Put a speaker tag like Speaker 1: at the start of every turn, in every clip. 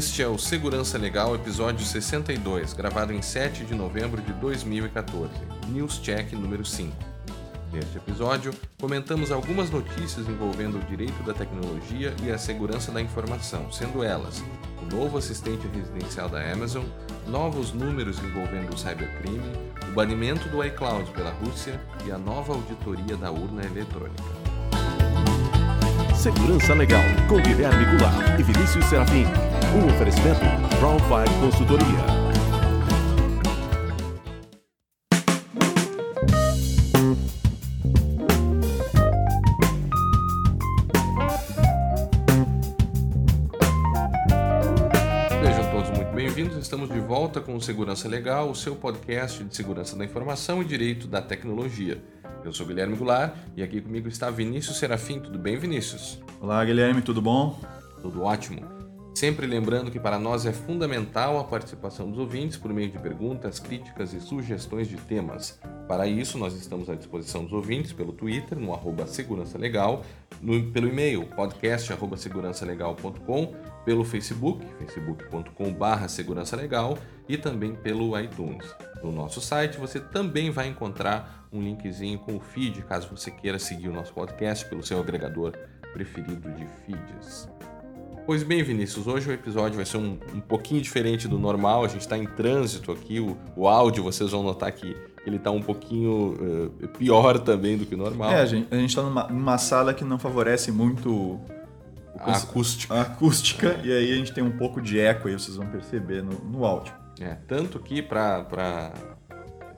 Speaker 1: Este é o Segurança Legal, episódio 62, gravado em 7 de novembro de 2014, News Check número 5. Neste episódio, comentamos algumas notícias envolvendo o direito da tecnologia e a segurança da informação, sendo elas o novo assistente residencial da Amazon, novos números envolvendo o cybercrime, o banimento do iCloud pela Rússia e a nova auditoria da urna eletrônica.
Speaker 2: Segurança Legal, com Guilherme Goulart e Vinícius Serafim. Um oferecimento Brown 5 Consultoria.
Speaker 1: Sejam todos muito bem-vindos. Estamos de volta com o Segurança Legal, o seu podcast de segurança da informação e direito da tecnologia. Eu sou Guilherme Goulart e aqui comigo está Vinícius Serafim. Tudo bem, Vinícius?
Speaker 3: Olá, Guilherme, tudo bom?
Speaker 1: Tudo ótimo. Sempre lembrando que para nós é fundamental a participação dos ouvintes por meio de perguntas, críticas e sugestões de temas. Para isso, nós estamos à disposição dos ouvintes pelo Twitter, no arroba Segurança Legal, no, pelo e-mail podcast arroba segurançalegal.com, pelo Facebook, facebook.com segurança legal e também pelo iTunes. No nosso site você também vai encontrar um linkzinho com o feed, caso você queira seguir o nosso podcast pelo seu agregador preferido de feeds. Pois bem, Vinícius, hoje o episódio vai ser um, um pouquinho diferente do normal. A gente está em trânsito aqui, o, o, áudio vocês vão notar que ele está um pouquinho uh, pior também do que o normal.
Speaker 3: É, a gente está numa, numa, sala que não favorece muito
Speaker 1: a acústica.
Speaker 3: A acústica, e aí a gente tem um pouco de eco aí, vocês vão perceber no, no áudio.
Speaker 1: É, tanto que para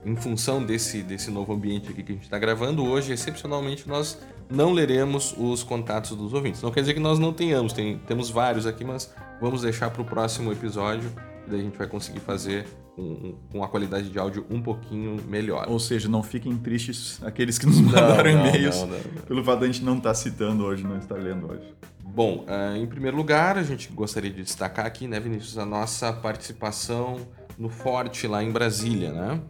Speaker 1: em função desse, desse novo ambiente aqui que a gente está gravando hoje, excepcionalmente nós não leremos os contatos dos ouvintes. Não quer dizer que nós não tenhamos, tem, temos vários aqui, mas vamos deixar para o próximo episódio e daí a gente vai conseguir fazer com, com a qualidade de áudio um pouquinho melhor.
Speaker 3: Ou seja, não fiquem tristes aqueles que nos mandaram e-mails pelo fato de a gente não estar tá citando hoje, não estar lendo hoje.
Speaker 1: Bom, uh, em primeiro lugar, a gente gostaria de destacar aqui, né, Vinícius, a nossa participação no Forte lá em Brasília, né?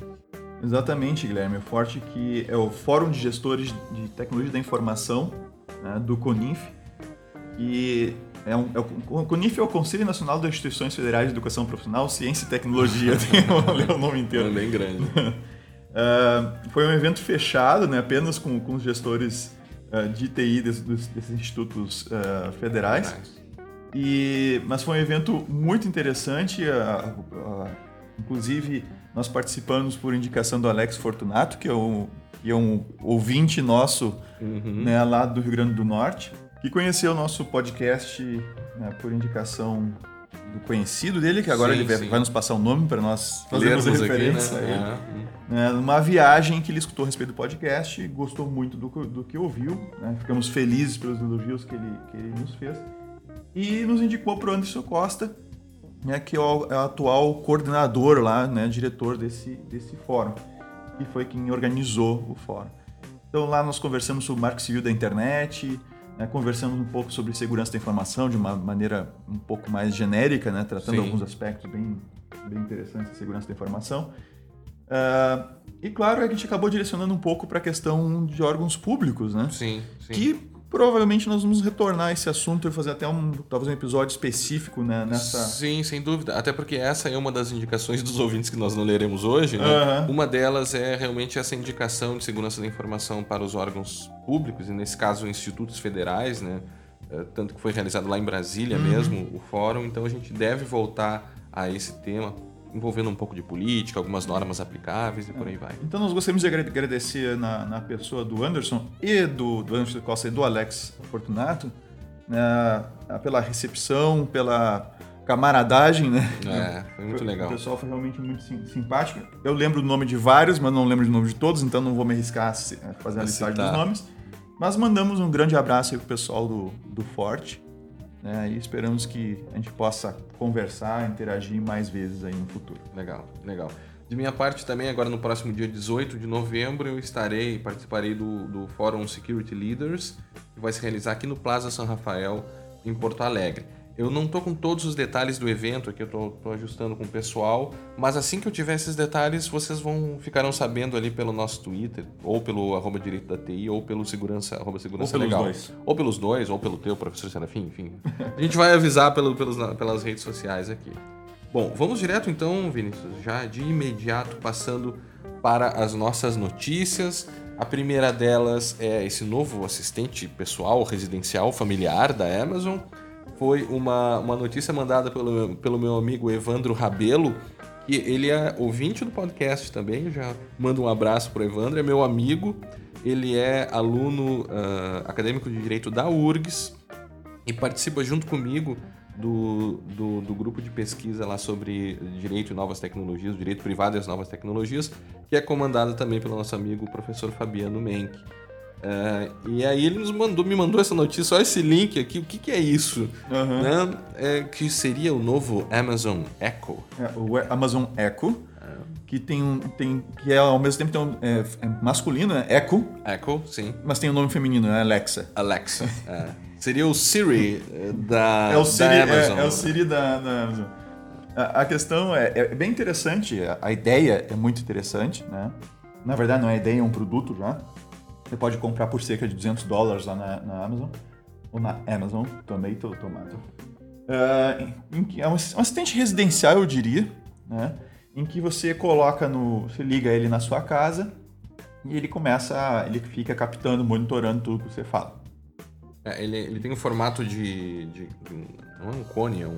Speaker 3: Exatamente, Guilherme. O Forte que é o Fórum de Gestores de Tecnologia da Informação né, do CONIF. E é um, é o, o CONIF é o Conselho Nacional das Instituições Federais de Educação Profissional, Ciência e Tecnologia. Tem o nome inteiro.
Speaker 1: É bem grande.
Speaker 3: uh, foi um evento fechado, né, apenas com, com os gestores uh, de TI des, dos, desses institutos uh, federais. E, mas foi um evento muito interessante. inclusive nós participamos por indicação do Alex Fortunato, que é um, que é um ouvinte nosso uhum. né, lá do Rio Grande do Norte, que conheceu o nosso podcast né, por indicação do conhecido dele, que agora sim, ele vai, vai, nos passar o um nome para nós fazermos
Speaker 1: Lermos referência aqui, né?
Speaker 3: a ele. É. Numa viagem que ele escutou a respeito do podcast, gostou muito do, do que ouviu, né? ficamos felizes pelos elogios que ele, que ele nos fez, e nos indicou para o Anderson Costa, né, que é o, é o, atual coordenador lá, né, diretor desse, desse fórum, que foi quem organizou o fórum. Então lá nós conversamos sobre o marco civil da internet, né, conversamos um pouco sobre segurança da informação de uma maneira um pouco mais genérica, né, tratando Sim. alguns aspectos bem, bem interessantes da segurança da informação. Uh, e claro, a gente acabou direcionando um pouco para a questão de órgãos públicos, né?
Speaker 1: Sim, sim.
Speaker 3: Que provavelmente nós vamos retornar a esse assunto e fazer até um talvez um episódio específico né, nessa.
Speaker 1: Sim, sem dúvida. Até porque essa é uma das indicações dos ouvintes que nós não leremos hoje. Né? Uhum. Uma delas é realmente essa indicação de segurança da informação para os órgãos públicos, e nesse caso institutos federais, né? É, tanto que foi realizado lá em Brasília uhum. mesmo o fórum. Então a gente deve voltar a esse tema envolvendo um pouco de política, algumas normas aplicáveis e por aí vai.
Speaker 3: Então nós gostaríamos de agradecer na, na pessoa do Anderson e do, do Anderson Costa e do Alex Fortunato né, pela recepção, pela camaradagem, né?
Speaker 1: É, foi muito legal.
Speaker 3: O pessoal foi realmente muito simpático. Eu lembro o nome de vários, mas não lembro o nome de todos, então não vou me arriscar a fazer a listagem dos nomes. Mas mandamos um grande abraço aí pro pessoal do, do Forte. Né? E esperamos que a gente possa conversar, interagir mais vezes aí no futuro.
Speaker 1: Legal, legal. De minha parte também, agora no próximo dia 18 de novembro, eu estarei, participarei do, do Fórum Security Leaders, que vai se realizar aqui no Plaza São Rafael, em Porto Alegre. Eu não tô com todos os detalhes do evento aqui, eu tô, tô, ajustando com o pessoal, mas assim que eu tiver esses detalhes, vocês vão ficarão sabendo ali pelo nosso Twitter, ou pelo arroba direito da TI, ou pelo segurança, arroba segurança
Speaker 3: ou pelos
Speaker 1: legal.
Speaker 3: Dois.
Speaker 1: Ou pelos dois, ou pelo teu, professor Serafim, enfim. A gente vai avisar pelo, pelos, pelas redes sociais aqui. Bom, vamos direto então, Vinícius, já de imediato passando para as nossas notícias. A primeira delas é esse novo assistente pessoal, residencial, familiar da Amazon. Foi uma, uma notícia mandada pelo, pelo meu amigo Evandro Rabelo, que ele é ouvinte do podcast também. Já mando um abraço para Evandro, é meu amigo. Ele é aluno uh, acadêmico de direito da URGS e participa junto comigo do, do, do, grupo de pesquisa lá sobre direito e novas tecnologias, direito privado e as novas tecnologias, que é comandado também pelo nosso amigo professor Fabiano Menck. Uh, e aí ele nos mandou, me mandou essa notícia, olha esse link aqui, o que, que é isso? Uhum. Né? É, que seria o novo Amazon Echo.
Speaker 3: É, o Amazon Echo, que tem um. Tem, que é ao mesmo tempo tem um, é, é masculino, né? Echo.
Speaker 1: Echo, sim.
Speaker 3: Mas tem um nome feminino, é Alexa.
Speaker 1: Alexa. é. Seria o Siri eh, da,
Speaker 3: é o Siri,
Speaker 1: da Amazon.
Speaker 3: É, é o Siri da, da Amazon. A, a questão é, é, bem interessante, a ideia é muito interessante, né? Na verdade, não é ideia, é um produto já. Você pode comprar por cerca de 200 dólares lá na, na Amazon, ou na Amazon, Tomato, Tomato. Uh, é um, um assistente residencial, eu diria, né? Em que você coloca no. Você liga ele na sua casa e ele começa. Ele fica captando, monitorando tudo que você fala.
Speaker 1: É, ele, ele tem um formato de, de, Não é um cone, é um.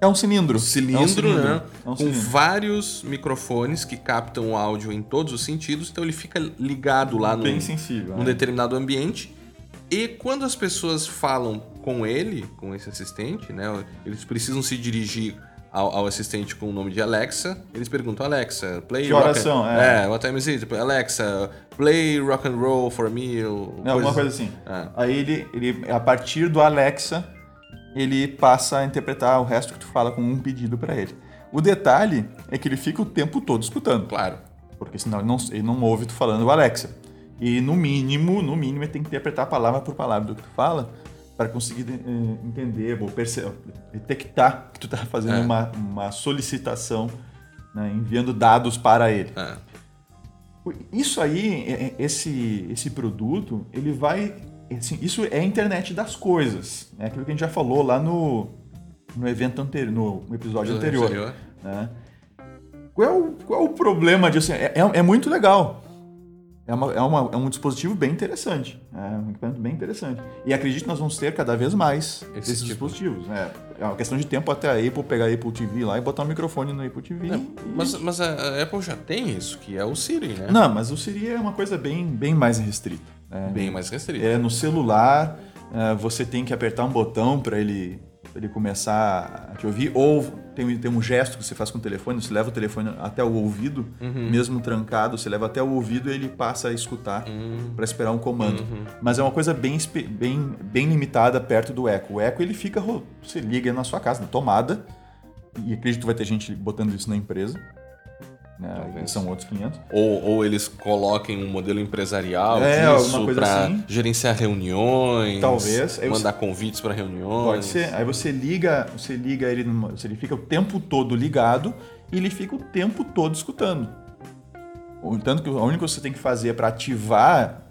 Speaker 3: É um cilindro.
Speaker 1: Cilindro, é um cilindro né? É um cilindro. Com vários microfones que captam o áudio em todos os sentidos, então ele fica ligado lá
Speaker 3: Bem sensível,
Speaker 1: num é. determinado ambiente. E quando as pessoas falam com ele, com esse assistente, né? Eles precisam se dirigir ao, ao, assistente com o nome de Alexa, eles perguntam, Alexa, play
Speaker 3: que oração,
Speaker 1: rock and... é. é, what time is it? Alexa, play rock and roll for me. Ou
Speaker 3: é, alguma coisa assim. É. Aí ele, ele, a partir do Alexa, ele passa a interpretar o resto que tu fala com um pedido para ele. O detalhe é que ele fica o tempo todo escutando.
Speaker 1: Claro.
Speaker 3: Porque senão ele não, ele não ouve tu falando o Alexa. E no mínimo, no mínimo, ele tem que interpretar palavra por palavra do que tu fala para conseguir eh, entender ou perceber, detectar que tu está fazendo é. uma, uma solicitação, né, enviando dados para ele. É. Isso aí, esse, esse produto, ele vai. Assim, isso é a internet das coisas. É né? aquilo que a gente já falou lá no, no evento anterior, no episódio anterior. anterior. Né? Qual, é o, qual é o problema disso? É, é, é muito legal é, uma, é, uma, é um dispositivo bem interessante. É um equipamento bem interessante. E acredito que nós vamos ter cada vez mais Esse esses tipo. dispositivos. É, é uma questão de tempo até a Apple pegar a Apple TV lá e botar um microfone no Apple TV. É,
Speaker 1: mas, mas a Apple já tem isso, que é o Siri, né?
Speaker 3: Não, mas o Siri é uma coisa bem, bem mais restrita.
Speaker 1: É, bem mais restrita.
Speaker 3: É, no celular, é, você tem que apertar um botão para ele ele começar a te ouvir, ou tem, tem um gesto que você faz com o telefone, você leva o telefone até o ouvido, uhum. mesmo trancado, você leva até o ouvido e ele passa a escutar uhum. para esperar um comando. Uhum. Mas é uma coisa bem, bem, bem limitada perto do eco. O eco ele fica, você liga na sua casa, na tomada, e acredito que vai ter gente botando isso na empresa né? são outros 500.
Speaker 1: Ou, ou eles coloquem um modelo empresarial é, disso para assim. gerenciar reuniões,
Speaker 3: talvez,
Speaker 1: mandar você... convites para reuniões.
Speaker 3: Pode ser. Aí você liga, você liga ele, numa... ele fica o tempo todo ligado e ele fica o tempo todo escutando. Tanto que a única coisa que você tem que fazer para ativar,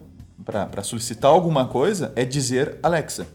Speaker 3: para solicitar alguma coisa, é dizer Alexa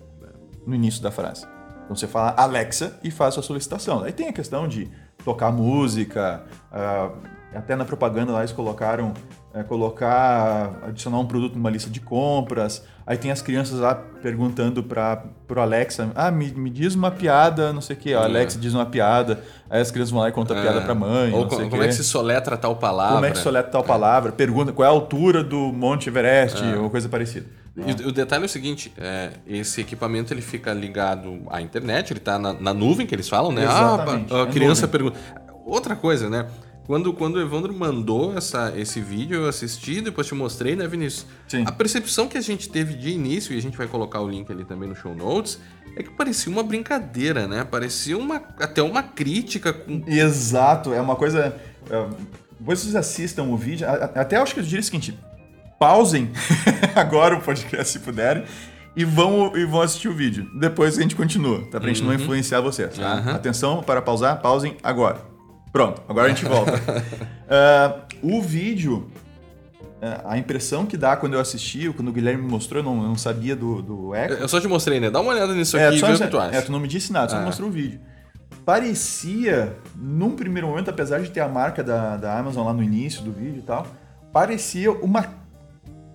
Speaker 3: no início da frase. Então você fala Alexa e faz a solicitação. Aí tem a questão de tocar música, uh, até na propaganda lá eles colocaram é, colocar, adicionar um produto numa lista de compras. Aí tem as crianças lá perguntando para o Alexa, ah, me, me diz uma piada, não sei o que. A é. Alexa diz uma piada, aí as crianças vão lá e contam a piada é. para a mãe.
Speaker 1: Ou como, como é que se soletra tal palavra?
Speaker 3: Como é que se soletra tal palavra? Pergunta qual é a altura do Monte Everest, é. ou coisa parecida.
Speaker 1: E o detalhe é o seguinte, é, esse equipamento ele fica ligado à internet, ele está na, na, nuvem que eles falam, né?
Speaker 3: Exatamente.
Speaker 1: Ah, a, criança pergunta. Outra coisa, né? Quando, quando o Evandro mandou essa, esse vídeo, eu assisti, depois te mostrei, né, Vinícius?
Speaker 3: Sim.
Speaker 1: A percepção que a gente teve de início, e a gente vai colocar o link ali também no show notes, é que parecia uma brincadeira, né? Parecia uma, até uma crítica. Com...
Speaker 3: Exato, é uma coisa. É, vocês assistam o vídeo, até acho que eu diria o seguinte: pausem agora o podcast se puderem e vão, e vão assistir o vídeo. Depois a gente continua, tá? Pra gente não influenciar vocês. Tá?
Speaker 1: Uhum.
Speaker 3: Atenção para pausar, pausem agora. Pronto, agora a gente volta. Ah, o vídeo, ah, a impressão que dá quando eu assisti, quando o Guilherme me mostrou, eu não, eu não sabia do, do Echo.
Speaker 1: Eu só te mostrei, né? Dá uma olhada nisso
Speaker 3: É,
Speaker 1: aqui e vê o que tu acha.
Speaker 3: é, tu não me disse nada, só me
Speaker 1: Ah.
Speaker 3: mostrou o vídeo. Parecia, num primeiro momento, apesar de ter a marca da, da Amazon lá no início do vídeo e tal, parecia uma,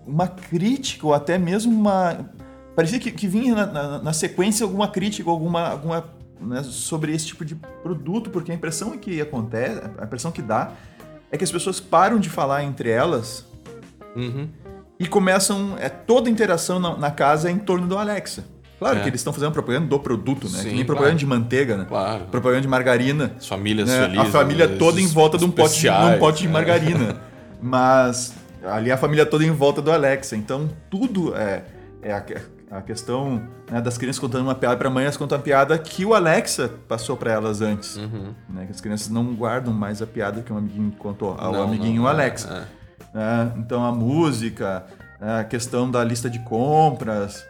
Speaker 3: uma crítica ou até mesmo uma. Parecia que, que vinha na, na- na sequência alguma crítica, alguma, alguma né, sobre esse tipo de produto, porque a impressão que acontece, a impressão que dá é que as pessoas param de falar entre elas
Speaker 1: Uhum.
Speaker 3: e começam é, toda a interação na, na casa é em torno do Alexa. Claro
Speaker 1: É.
Speaker 3: que eles estão fazendo propaganda do produto, né?
Speaker 1: Sim,
Speaker 3: que nem propaganda
Speaker 1: claro.
Speaker 3: de manteiga, né?
Speaker 1: Claro.
Speaker 3: Propaganda de margarina.
Speaker 1: As famílias
Speaker 3: né?
Speaker 1: felizes.
Speaker 3: a família toda em volta de um pote, de, um pote de
Speaker 1: né?
Speaker 3: margarina. Mas ali a família toda em volta do Alexa. Então tudo é, é a, questão né, das crianças contando uma piada para mãe, elas contam a piada que o Alexa passou para elas antes.
Speaker 1: Uhum.
Speaker 3: Né? Que as crianças não guardam mais a piada que o amiguinho contou ao
Speaker 1: Não,
Speaker 3: amiguinho
Speaker 1: não,
Speaker 3: Alexa
Speaker 1: é.
Speaker 3: né? Então a música, né? a questão da lista de compras.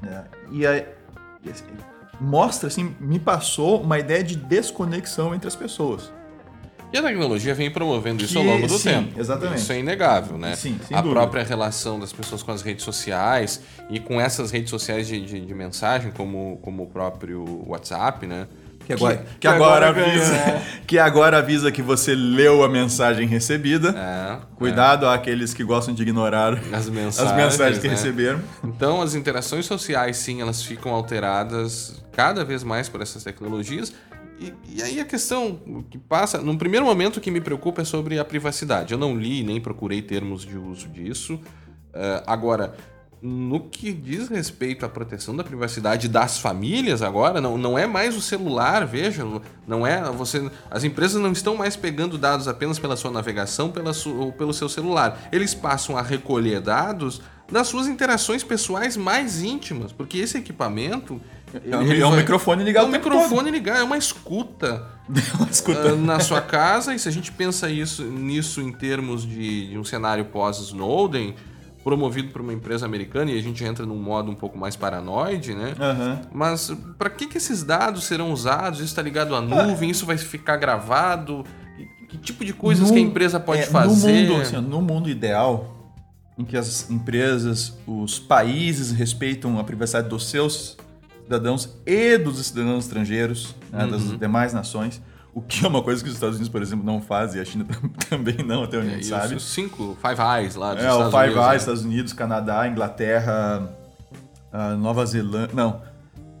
Speaker 3: né? E e assim, mostra, assim, me passou uma ideia de desconexão entre as pessoas.
Speaker 1: E a tecnologia vem promovendo isso ao
Speaker 3: Que-
Speaker 1: longo do
Speaker 3: sim,
Speaker 1: tempo.
Speaker 3: exatamente.
Speaker 1: Isso é inegável, né?
Speaker 3: Sim,
Speaker 1: a
Speaker 3: dúvida.
Speaker 1: própria relação das pessoas com as redes sociais e com essas redes sociais de, de, de mensagem, como, como o próprio WhatsApp, né?
Speaker 3: Que agora, que, agora, avisa,
Speaker 1: ganha-
Speaker 3: que agora avisa que você leu a mensagem recebida.
Speaker 1: É,
Speaker 3: Cuidado àqueles que gostam de ignorar
Speaker 1: é. As mensagens,
Speaker 3: as mensagens que
Speaker 1: né?
Speaker 3: receberam.
Speaker 1: Então, as interações sociais, sim, elas ficam alteradas cada vez mais por essas tecnologias. E, e aí a questão que passa, no primeiro momento o que me preocupa é sobre a privacidade. Eu não li nem procurei termos de uso disso. Eh, agora, no que diz respeito à proteção da privacidade das famílias agora, não, não é mais o celular, veja, não é você, as empresas não estão mais pegando dados apenas pela sua navegação, pela su, ou pelo seu celular. Eles passam a recolher dados das suas interações pessoais mais íntimas, porque esse equipamento ele
Speaker 3: é um
Speaker 1: vai-
Speaker 3: microfone
Speaker 1: é
Speaker 3: ligado
Speaker 1: um
Speaker 3: o tempo
Speaker 1: microfone ligado, é uma escuta
Speaker 3: todo. Escuta.
Speaker 1: ah, na sua casa, e se a gente pensa isso, nisso em termos de, de um cenário pós-Snowden, promovido por uma empresa americana, e a gente entra num modo um pouco mais paranoide, né?
Speaker 3: Aham.
Speaker 1: Mas para que, que esses dados serão usados? Isso está ligado à nuvem? Isso vai ficar gravado? Que, tipo de coisas
Speaker 3: No-
Speaker 1: que a empresa pode
Speaker 3: é,
Speaker 1: fazer?
Speaker 3: No mundo, assim, no mundo ideal, em que as empresas, os países respeitam a privacidade dos seus cidadãos e dos cidadãos estrangeiros, né, das
Speaker 1: Uhum.
Speaker 3: demais nações, o que é uma coisa que os Estados Unidos, por exemplo, não fazem, e a China também não, até onde a
Speaker 1: É,
Speaker 3: gente
Speaker 1: e
Speaker 3: sabe.
Speaker 1: os cinco, Five Eyes lá dos
Speaker 3: É, o
Speaker 1: Estados
Speaker 3: Five
Speaker 1: Unidos,
Speaker 3: Eyes,
Speaker 1: né?
Speaker 3: Estados Unidos, Canadá, Inglaterra, ah, Nova Zelândia. Não,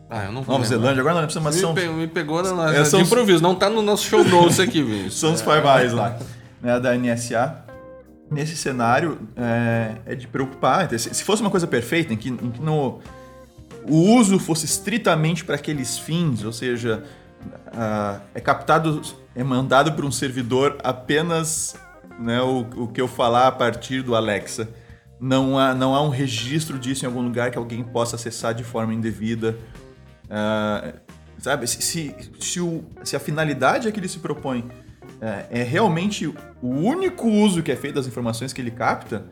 Speaker 1: Ah, eu não vou
Speaker 3: Nova
Speaker 1: lembrar.
Speaker 3: Zelândia, agora não lembro, mas
Speaker 1: Me,
Speaker 3: são,
Speaker 1: pe- me pegou na, na,
Speaker 3: É, são
Speaker 1: de
Speaker 3: os-
Speaker 1: improviso, não tá no nosso show notes aqui, Vinícius.
Speaker 3: são os Five Eyes lá, né, da NSA. Nesse cenário, é, é de preocupar. Se se fosse uma coisa perfeita, em que, em que no, o uso fosse estritamente para aqueles fins, ou seja, ah, é captado, é mandado para um servidor apenas né, o, o que eu falar a partir do Alexa. Não há, não há um registro disso em algum lugar que alguém possa acessar de forma indevida. Ah, sabe, se, se, se, o- se a finalidade a que ele se propõe é, é realmente o único uso que é feito das informações que ele capta,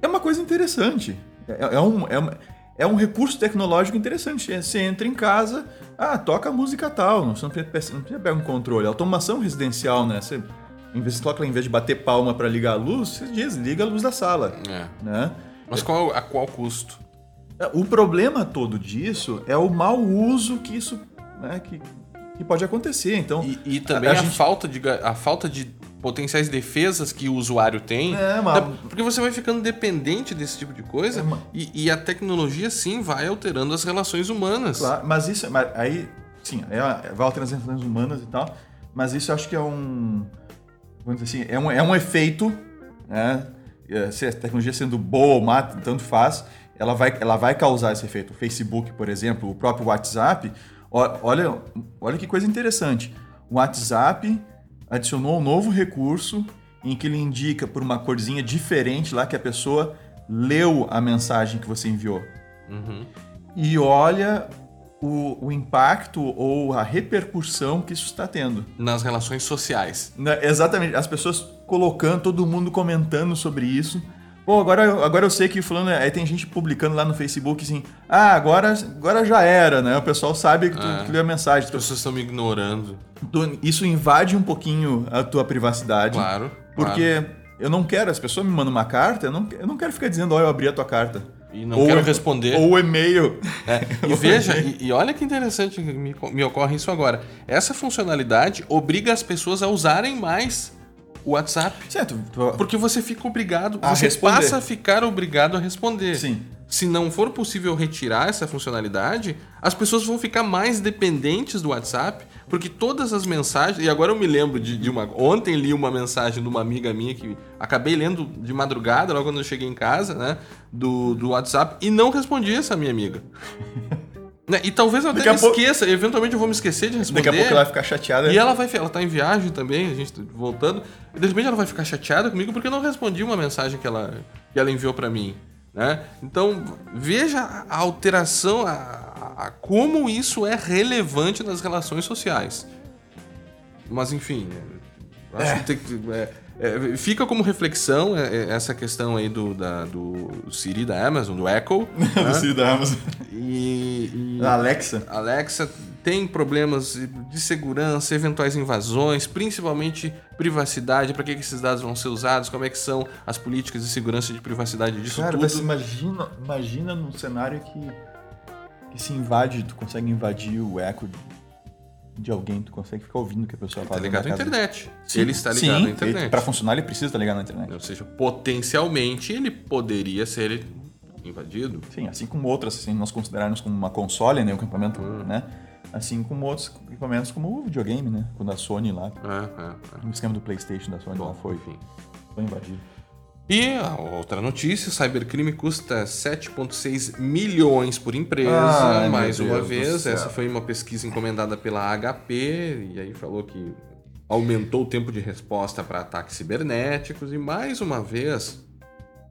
Speaker 3: é uma coisa interessante. É, é um, é, uma- é um recurso tecnológico interessante. É, Você entra em casa, ah, toca a música tal, você não precisa, não precisa pegar um controle. Automação residencial, né? Você, em vez, toca, em vez de bater palma para ligar a luz, você diz, liga a luz da sala,
Speaker 1: É.
Speaker 3: né?
Speaker 1: Mas qual, a qual custo?
Speaker 3: O problema todo disso é o mau uso que isso né, que, que pode acontecer. Então,
Speaker 1: E, e também
Speaker 3: a
Speaker 1: a,
Speaker 3: gente-
Speaker 1: falta de, a falta de potenciais defesas que o usuário tem.
Speaker 3: É, mas-
Speaker 1: Porque você vai ficando dependente desse tipo de coisa
Speaker 3: É, mas-
Speaker 1: e, e a tecnologia sim vai alterando as relações humanas.
Speaker 3: Claro, mas isso, mas aí, sim, é, vai alterando as relações humanas e tal, mas isso eu acho que é um, vamos dizer assim, é um, é um efeito, né? É, Se a tecnologia sendo boa ou má, tanto faz, ela vai, ela vai causar esse efeito. O Facebook, por exemplo, o próprio WhatsApp, olha, olha que coisa interessante. O WhatsApp adicionou um novo recurso em que ele indica por uma corzinha diferente lá que a pessoa leu a mensagem que você enviou
Speaker 1: Uhum.
Speaker 3: e olha o, o impacto ou a repercussão que isso está tendo.
Speaker 1: Nas relações sociais.
Speaker 3: Né, Exatamente, as pessoas colocando, todo mundo comentando sobre isso, Pô, agora, agora eu sei que fulano. Aí tem gente publicando lá no Facebook assim. Ah, agora, agora já era, né? O pessoal sabe que tu,
Speaker 1: É.
Speaker 3: que a mensagem.
Speaker 1: As pessoas estão me ignorando.
Speaker 3: Tu- isso invade um pouquinho a tua privacidade.
Speaker 1: Claro.
Speaker 3: Porque eu não quero, as pessoas me mandam uma carta, eu não, eu não quero ficar dizendo, ó, eu abri a tua carta.
Speaker 1: E não quero responder.
Speaker 3: Ou o e-mail.
Speaker 1: É, e veja, e, e olha que interessante que me, me ocorre isso agora. Essa funcionalidade obriga as pessoas a usarem mais o WhatsApp.
Speaker 3: Certo.
Speaker 1: Porque você fica obrigado,
Speaker 3: A
Speaker 1: você
Speaker 3: responder.
Speaker 1: passa a ficar obrigado a responder.
Speaker 3: Sim.
Speaker 1: Se não for possível retirar essa funcionalidade, as pessoas vão ficar mais dependentes do WhatsApp, porque todas as mensagens. E agora eu me lembro de, de uma. Ontem li uma mensagem de uma amiga minha que acabei lendo de madrugada, logo quando eu cheguei em casa, né? Do, do WhatsApp, e não respondi essa minha amiga. Né, E talvez eu até me
Speaker 3: pouco-
Speaker 1: esqueça, eventualmente eu vou me esquecer de responder.
Speaker 3: daqui a pouco ela vai ficar chateada.
Speaker 1: E ela vai, ela tá em viagem também, a gente tá voltando. E de repente ela vai ficar chateada comigo porque eu não respondi uma mensagem que ela, que ela enviou pra mim, né? Então, veja a alteração, a, a- como isso é relevante nas relações sociais. Mas enfim, é, acho que tem que- é, é, fica como reflexão é, é, essa questão aí do, da, do Siri da Amazon, do Echo.
Speaker 3: do
Speaker 1: né?
Speaker 3: Cid da Amazon.
Speaker 1: E, e-
Speaker 3: Da Alexa.
Speaker 1: Alexa tem problemas de segurança, eventuais invasões, principalmente privacidade, para que que esses dados vão ser usados, como é que são as políticas de segurança e de privacidade disso
Speaker 3: Cara,
Speaker 1: tudo.
Speaker 3: mas imagina, imagina num cenário que, que se invade, tu consegue invadir o eco de, alguém, tu consegue ficar ouvindo o que a pessoa
Speaker 1: Tá
Speaker 3: fala.
Speaker 1: ligado à
Speaker 3: na
Speaker 1: internet.
Speaker 3: Sim,
Speaker 1: ele está ligado
Speaker 3: sim,
Speaker 1: à
Speaker 3: ele-
Speaker 1: internet.
Speaker 3: Pra funcionar, ele precisa estar ligado na internet.
Speaker 1: Ou seja, potencialmente ele poderia ser invadido.
Speaker 3: Sim, assim como outras, assim, nós considerarmos como uma console, né, um equipamento,
Speaker 1: Hum.
Speaker 3: né? Assim como outros equipamentos como o videogame, né? Quando a Sony lá,
Speaker 1: É, é, é.
Speaker 3: o esquema do PlayStation da Sony lá foi,
Speaker 1: enfim.
Speaker 3: foi invadido.
Speaker 1: E a outra notícia, cybercrime custa 7,6 milhões por empresa.
Speaker 3: Ai,
Speaker 1: Mais uma
Speaker 3: Deus
Speaker 1: vez, essa foi uma pesquisa encomendada pela HP, e aí falou que aumentou o tempo de resposta para ataques cibernéticos, e mais uma vez,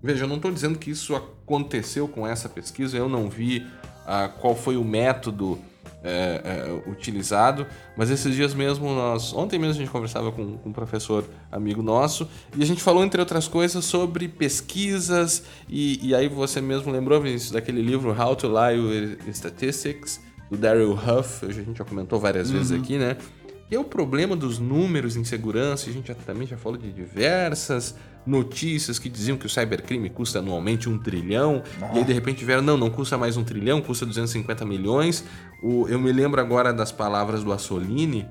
Speaker 1: veja, eu não estou dizendo que isso aconteceu com essa pesquisa, eu não vi ah, qual foi o método é, é, utilizado, mas esses dias mesmo, nós, ontem mesmo a gente conversava com, com um professor amigo nosso e a gente falou, entre outras coisas, sobre pesquisas e, e aí você mesmo lembrou, Vinícius, daquele livro How to Lie with Statistics, do Daryl Huff, a gente já comentou várias vezes aqui, né? Que é o problema dos números em segurança, a gente já, também já falou de diversas notícias que diziam que o cybercrime custa anualmente um trilhão, e aí de repente vieram, não, não custa mais um trilhão, custa 250 milhões. O, eu me lembro agora das palavras do Assolini,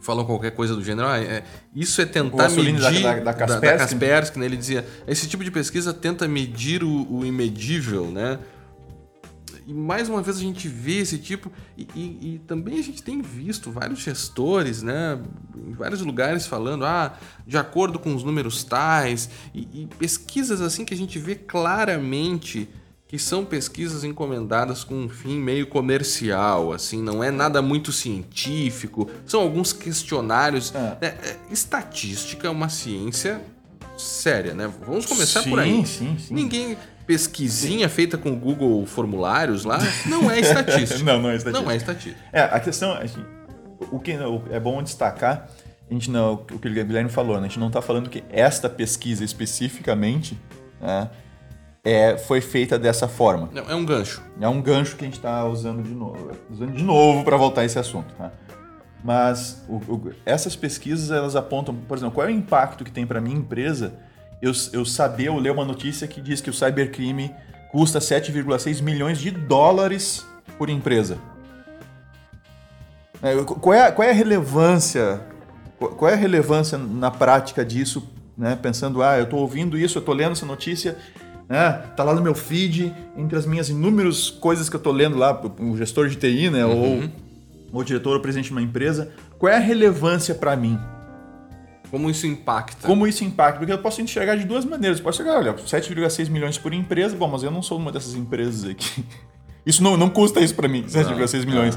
Speaker 1: falou qualquer coisa do gênero, ah, é, isso é tentar
Speaker 3: O Assolini da-
Speaker 1: medir...
Speaker 3: da- da Kaspersky.
Speaker 1: Kaspersky, né? Ele dizia, esse tipo de pesquisa tenta medir o, o imedível, né? E mais uma vez a gente vê esse tipo, e, e- e também a gente tem visto vários gestores, né, em vários lugares falando, ah, de acordo com os números tais, e, e pesquisas assim que a gente vê claramente que são pesquisas encomendadas com um fim meio comercial, assim, não é nada muito científico, são alguns questionários.
Speaker 3: É.
Speaker 1: É, é, estatística é uma ciência séria, né? Vamos começar
Speaker 3: sim,
Speaker 1: por aí.
Speaker 3: Sim, sim,
Speaker 1: Ninguém. Pesquisinha feita com o Google Formulários lá não é estatística.
Speaker 3: Não, não é estatística.
Speaker 1: Não é estatística.
Speaker 3: É, a questão, assim, o que é bom destacar, a gente não, o que o Guilherme falou, né? a gente não está falando que esta pesquisa especificamente né, é, foi feita dessa forma.
Speaker 1: Não, é um gancho.
Speaker 3: É um gancho que a gente está usando de novo, usando de novo para voltar a esse assunto. Tá? Mas o- o- essas pesquisas elas apontam, por exemplo, qual é o impacto que tem para minha empresa eu, eu saber ou ler uma notícia que diz que o cybercrime custa 7,6 milhões de dólares por empresa. É, qual, é, a- qual é a relevância? Qual é a relevância na prática disso? Né? Pensando, ah, eu estou ouvindo isso, eu estou lendo essa notícia, né? Tá lá no meu feed, entre as minhas inúmeras coisas que eu estou lendo lá, o gestor de TI, né? Ou o diretor ou presidente de uma empresa. Qual é a relevância para mim?
Speaker 1: Como isso impacta?
Speaker 3: Como isso impacta? Porque eu posso enxergar de duas maneiras. Eu posso enxergar, olha, 7,6 milhões por empresa, bom, mas eu não sou uma dessas empresas aqui. Isso não, não custa isso para mim, 7,6 milhões.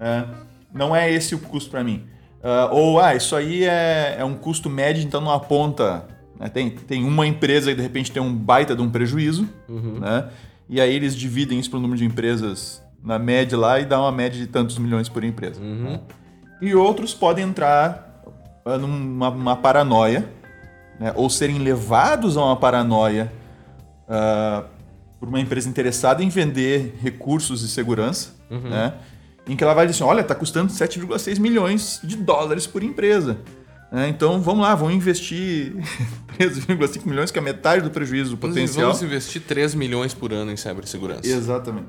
Speaker 3: É, não é esse o custo para mim. Ah, ou, ah, isso aí é, é um custo médio, então não aponta. né? Tem, tem uma empresa que de repente tem um baita de um prejuízo, né? E aí eles dividem isso pelo número de empresas na média lá e dá uma média de tantos milhões por empresa. né? E outros podem entrar numa uma paranoia, né? ou serem levados a uma paranoia uh, por uma empresa interessada em vender recursos de segurança,
Speaker 1: Uhum.
Speaker 3: né? Em que ela vai dizer assim, olha, está custando 7,6 milhões de dólares por empresa. né? então vamos lá, vamos investir 13,5 milhões, que é metade do prejuízo potencial.
Speaker 1: Vamos investir 3 milhões por ano em cibersegurança.
Speaker 3: Exatamente.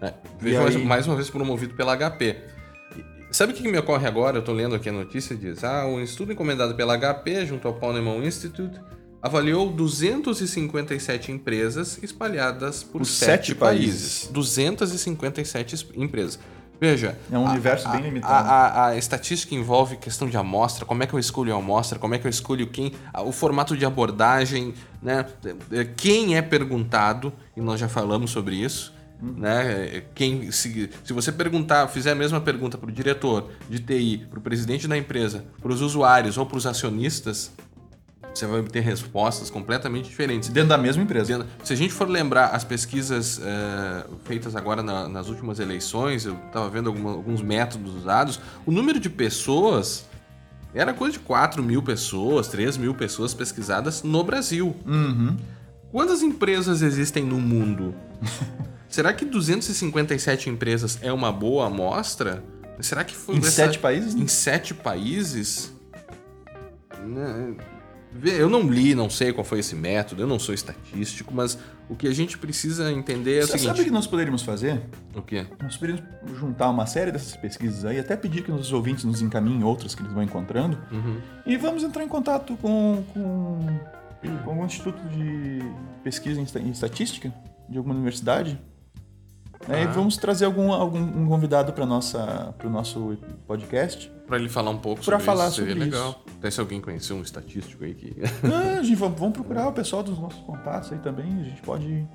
Speaker 1: É, veja
Speaker 3: E
Speaker 1: mais,
Speaker 3: aí-
Speaker 1: mais uma vez promovido pela HP. E- Sabe o que me ocorre agora? Eu estou lendo aqui a notícia diz: ah, um estudo encomendado pela HP junto ao Ponemon Institute avaliou 257 empresas espalhadas por,
Speaker 3: Por
Speaker 1: sete
Speaker 3: sete
Speaker 1: países.
Speaker 3: países.
Speaker 1: 257 es- empresas. Veja.
Speaker 3: É um
Speaker 1: a-
Speaker 3: universo
Speaker 1: a-
Speaker 3: bem limitado.
Speaker 1: A, a- estatística envolve questão de amostra, como é que eu escolho a amostra, como é que eu escolho quem, o formato de abordagem, né? Quem é perguntado, e nós já falamos sobre isso. Né? Quem, se, se você perguntar, fizer a mesma pergunta para o diretor de TI, para o presidente da empresa, para os usuários ou para os acionistas, você vai obter respostas completamente diferentes.
Speaker 3: Dentro da mesma empresa.
Speaker 1: Dentro- Se a gente for lembrar as pesquisas eh, feitas agora na- nas últimas eleições, eu estava vendo alguma- alguns métodos usados, o número de pessoas era coisa de 4 mil pessoas, 3 mil pessoas pesquisadas no Brasil.
Speaker 3: Uhum.
Speaker 1: Quantas empresas existem no mundo? Será que 257 empresas é uma boa amostra? Será que foi
Speaker 3: Em
Speaker 1: essa-
Speaker 3: sete países? né?
Speaker 1: em sete países? Né, Eu não li, não sei qual foi esse método, eu não sou estatístico, mas o que a gente precisa entender é o
Speaker 3: Você
Speaker 1: seguinte.
Speaker 3: sabe o que nós poderíamos fazer?
Speaker 1: O quê?
Speaker 3: Nós poderíamos juntar uma série dessas pesquisas aí, até pedir que nossos ouvintes nos encaminhem outras que eles vão encontrando.
Speaker 1: Uhum.
Speaker 3: E vamos entrar em contato com, com, com algum instituto de pesquisa em estatística de alguma universidade. Né? E
Speaker 1: Ah.
Speaker 3: vamos trazer algum, algum um convidado para o nosso podcast.
Speaker 1: Pra ele falar um pouco
Speaker 3: Pra
Speaker 1: sobre
Speaker 3: falar
Speaker 1: isso, seria
Speaker 3: sobre
Speaker 1: legal. Até se alguém conhecer um estatístico aí que.
Speaker 3: Ah, gente, vamos, vamos procurar o pessoal dos nossos contatos aí também. A gente pode.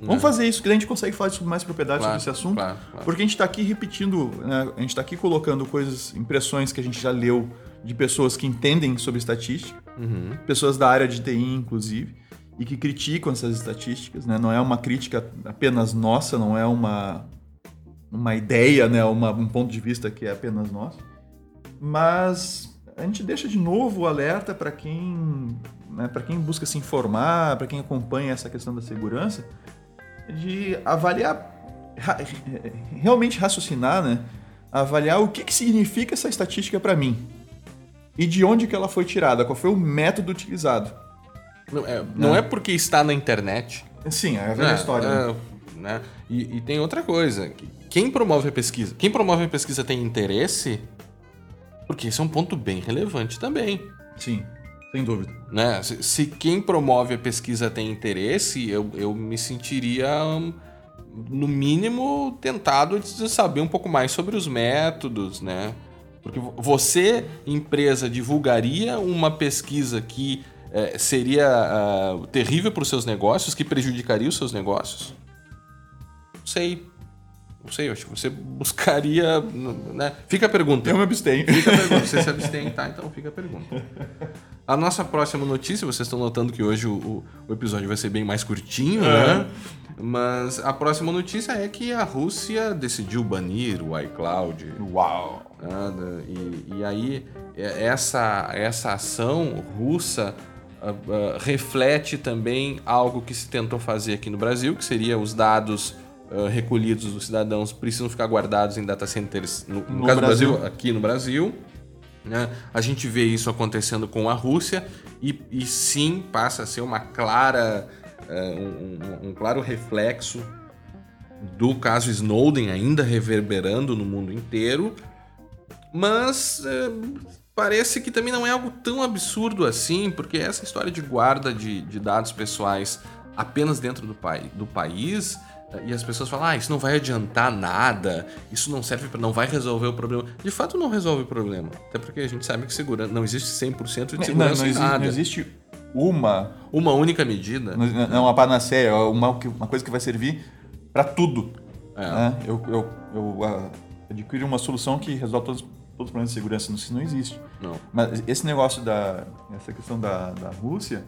Speaker 3: Vamos
Speaker 1: Né?
Speaker 3: fazer isso, que daí a gente consegue falar com mais propriedade
Speaker 1: Claro,
Speaker 3: sobre esse assunto.
Speaker 1: claro, claro.
Speaker 3: Porque a gente está aqui repetindo, né, a gente está aqui colocando coisas, impressões que a gente já leu de pessoas que entendem sobre estatística,
Speaker 1: Uhum.
Speaker 3: pessoas da área de TI, inclusive, e que criticam essas estatísticas. Né? Não é uma crítica apenas nossa, não é uma, uma ideia, né? uma, um ponto de vista que é apenas nosso. Mas a gente deixa de novo o alerta para quem, né, para quem busca se informar, para quem acompanha essa questão da segurança, de avaliar, realmente raciocinar, né? Avaliar o que, que significa essa estatística para mim e de onde que ela foi tirada, qual foi o método utilizado.
Speaker 1: Não, é, não é porque está na internet.
Speaker 3: Sim, é a velha
Speaker 1: É,
Speaker 3: história. né?
Speaker 1: é, né? E, e tem outra coisa. que Quem promove a pesquisa? Quem promove a pesquisa tem interesse? Porque esse é um ponto bem relevante também.
Speaker 3: Sim, sem dúvida.
Speaker 1: Né? Se, se quem promove a pesquisa tem interesse, eu, eu me sentiria, hum, no mínimo, tentado de saber um pouco mais sobre os métodos, né? Porque vo- você, empresa, divulgaria uma pesquisa que eh, seria ah, terrível para os seus negócios, que prejudicaria os seus negócios? Não sei. Não sei, eu acho que você buscaria. Né? Fica a pergunta.
Speaker 3: Eu me abstenho.
Speaker 1: Fica a pergunta. Você se abstém, tá? Então fica a pergunta. A nossa próxima notícia, vocês estão notando que hoje o, o- episódio vai ser bem mais curtinho, né? Mas a próxima notícia é que a Rússia decidiu banir o iCloud.
Speaker 3: Uau!
Speaker 1: né? E, e aí, é- essa, essa ação russa ah, ah, reflete também algo que se tentou fazer aqui no Brasil, que seria os dados ah, recolhidos dos cidadãos precisam ficar guardados em data centers, no, no
Speaker 3: No
Speaker 1: caso do
Speaker 3: Brasil.
Speaker 1: Brasil, aqui no Brasil. né? A gente vê isso acontecendo com a Rússia e, e sim passa a ser uma clara, eh, um, um- um claro reflexo do caso Snowden ainda reverberando no mundo inteiro, mas eh, parece que também não é algo tão absurdo assim, porque essa história de guarda de, de dados pessoais apenas dentro do, pai, do país e as pessoas falam, ah, isso não vai adiantar nada, isso não serve para, não vai resolver o problema. De fato, não resolve o problema, até porque a gente sabe que segurança não existe 100% de
Speaker 3: Não,
Speaker 1: segurança
Speaker 3: não
Speaker 1: em
Speaker 3: existe,
Speaker 1: nada.
Speaker 3: não existe uma,
Speaker 1: Uma única medida.
Speaker 3: não é uma panaceia, é uma, uma coisa que vai servir para tudo.
Speaker 1: É.
Speaker 3: né? Eu, eu, eu ah, adquiro uma solução que resolve todos, todos os problemas de segurança, isso não existe.
Speaker 1: Não.
Speaker 3: Mas esse negócio da essa questão da, da Rússia,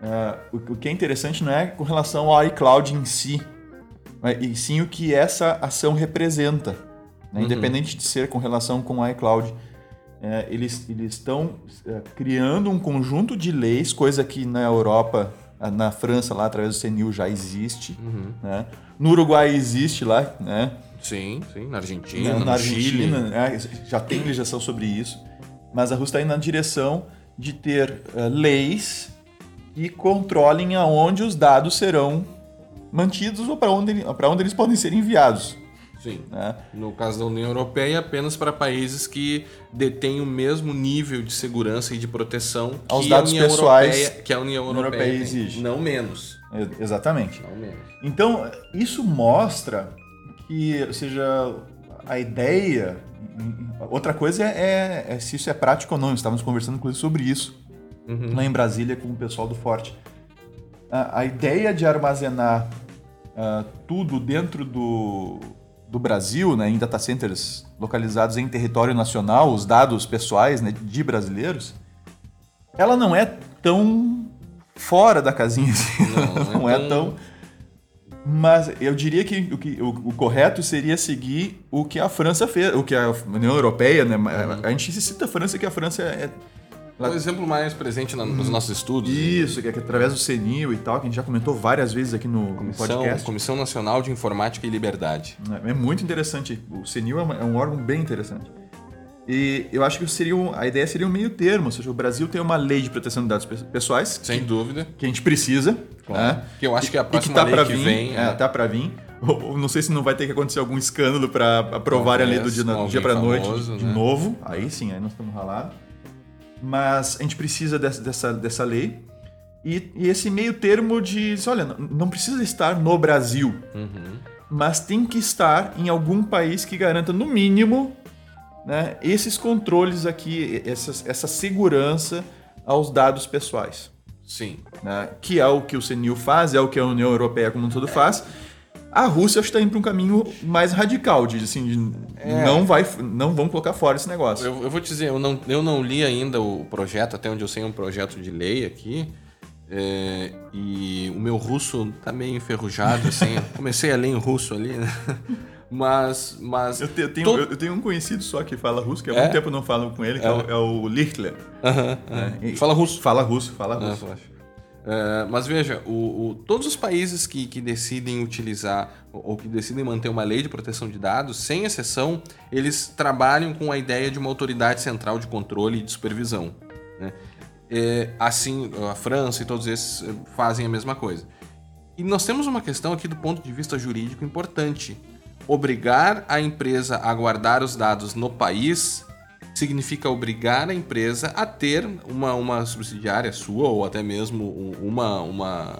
Speaker 3: é, o, o que é interessante não é com relação ao iCloud em si, mas, e sim o que essa ação representa, né?
Speaker 1: Uhum.
Speaker 3: independente de ser com relação com o iCloud. É, eles eles estão é, criando um conjunto de leis, coisa que na Europa Na França, lá através do CNIL, já existe. Né? No Uruguai existe lá, né?
Speaker 1: Sim, sim. Na Argentina,
Speaker 3: na, na
Speaker 1: Chile.
Speaker 3: Argentina, né? já tem legislação sobre isso. Mas a Rússia está indo na direção de ter eh, leis que controlem aonde os dados serão mantidos ou para onde, pra onde eles podem ser enviados.
Speaker 1: Sim.
Speaker 3: né?
Speaker 1: No caso da União Europeia, apenas para países que detêm o mesmo nível de segurança e de proteção
Speaker 3: Aos dados pessoais
Speaker 1: Europeia, que a União Europeia,
Speaker 3: Europeia exige.
Speaker 1: Não menos.
Speaker 3: Exatamente.
Speaker 1: Não menos.
Speaker 3: Então, isso mostra que, ou seja, a ideia. Outra coisa é, é se isso é prático ou não. Estávamos conversando inclusive sobre isso lá em Brasília com o pessoal do Forte. A, a ideia de armazenar ah, tudo dentro do, do Brasil, né, em data centers localizados em território nacional, os dados pessoais né, de brasileiros, ela não é tão fora da casinha assim.
Speaker 1: Não,
Speaker 3: Não,
Speaker 1: é
Speaker 3: é
Speaker 1: tão-
Speaker 3: tão. Mas eu diria que o, que o, o correto seria seguir o que a França fez, o que a União Europeia, né? A gente cita a França que a França é.
Speaker 1: O exemplo mais presente na- nos nossos estudos.
Speaker 3: Isso, que é que através do CENIL e tal, que a gente já comentou várias vezes aqui no, no
Speaker 1: Comissão,
Speaker 3: podcast.
Speaker 1: Comissão Nacional de Informática e Liberdade.
Speaker 3: É muito interessante. O CENIL é, é um órgão bem interessante. E eu acho que seria um- a ideia seria um meio termo, ou seja, o Brasil tem uma lei de proteção de dados pe- pessoais
Speaker 1: Sem dúvida.
Speaker 3: que a gente precisa,
Speaker 1: Claro.
Speaker 3: né?
Speaker 1: Que eu acho que é a próxima
Speaker 3: tá
Speaker 1: lei
Speaker 3: pra
Speaker 1: que
Speaker 3: vir,
Speaker 1: vem.
Speaker 3: é,
Speaker 1: né?
Speaker 3: tá para vir. Ou- Não sei se não vai ter que acontecer algum escândalo para aprovar a lei do
Speaker 1: Talvez,
Speaker 3: dia, do dia para noite
Speaker 1: famoso,
Speaker 3: de
Speaker 1: né?
Speaker 3: novo. Aí sim, aí nós estamos ralados. Mas a gente precisa dessa, dessa, dessa lei. E, e esse meio termo de, olha, não, não precisa estar no Brasil,
Speaker 1: Uhum.
Speaker 3: mas tem que estar em algum país que garanta, no mínimo, né, esses controles aqui, essas, essa segurança aos dados pessoais
Speaker 1: Sim.
Speaker 3: né, que é o que o CNIL faz, é o que a União Europeia como um todo faz. A Rússia está indo para um caminho mais radical, de assim, de
Speaker 1: É.
Speaker 3: não vai, não vão colocar fora esse negócio.
Speaker 1: Eu, eu vou te dizer, eu não, eu não li ainda o projeto, até onde eu sei é um projeto de lei aqui. é, e o meu russo tá meio enferrujado, assim. comecei a ler em russo ali, né? Mas. mas
Speaker 3: Eu, te- eu tenho, eu tenho um conhecido só que fala russo, que há
Speaker 1: É?
Speaker 3: muito tempo eu não falo com ele, que é, o, é o Lichtler.
Speaker 1: Aham, aham.
Speaker 3: né? E-
Speaker 1: Fala russo.
Speaker 3: Fala russo, fala
Speaker 1: Ah,
Speaker 3: russo.
Speaker 1: É, mas veja, o- o- todos os países que, que decidem utilizar ou, ou que decidem manter uma lei de proteção de dados, sem exceção, eles trabalham com a ideia de uma autoridade central de controle e de supervisão. né? É, assim, a França e todos esses eh, fazem a mesma coisa. E nós temos uma questão aqui do ponto de vista jurídico importante. Obrigar a empresa a guardar os dados no país significa obrigar a empresa a ter uma, uma subsidiária sua ou até mesmo um- uma, uma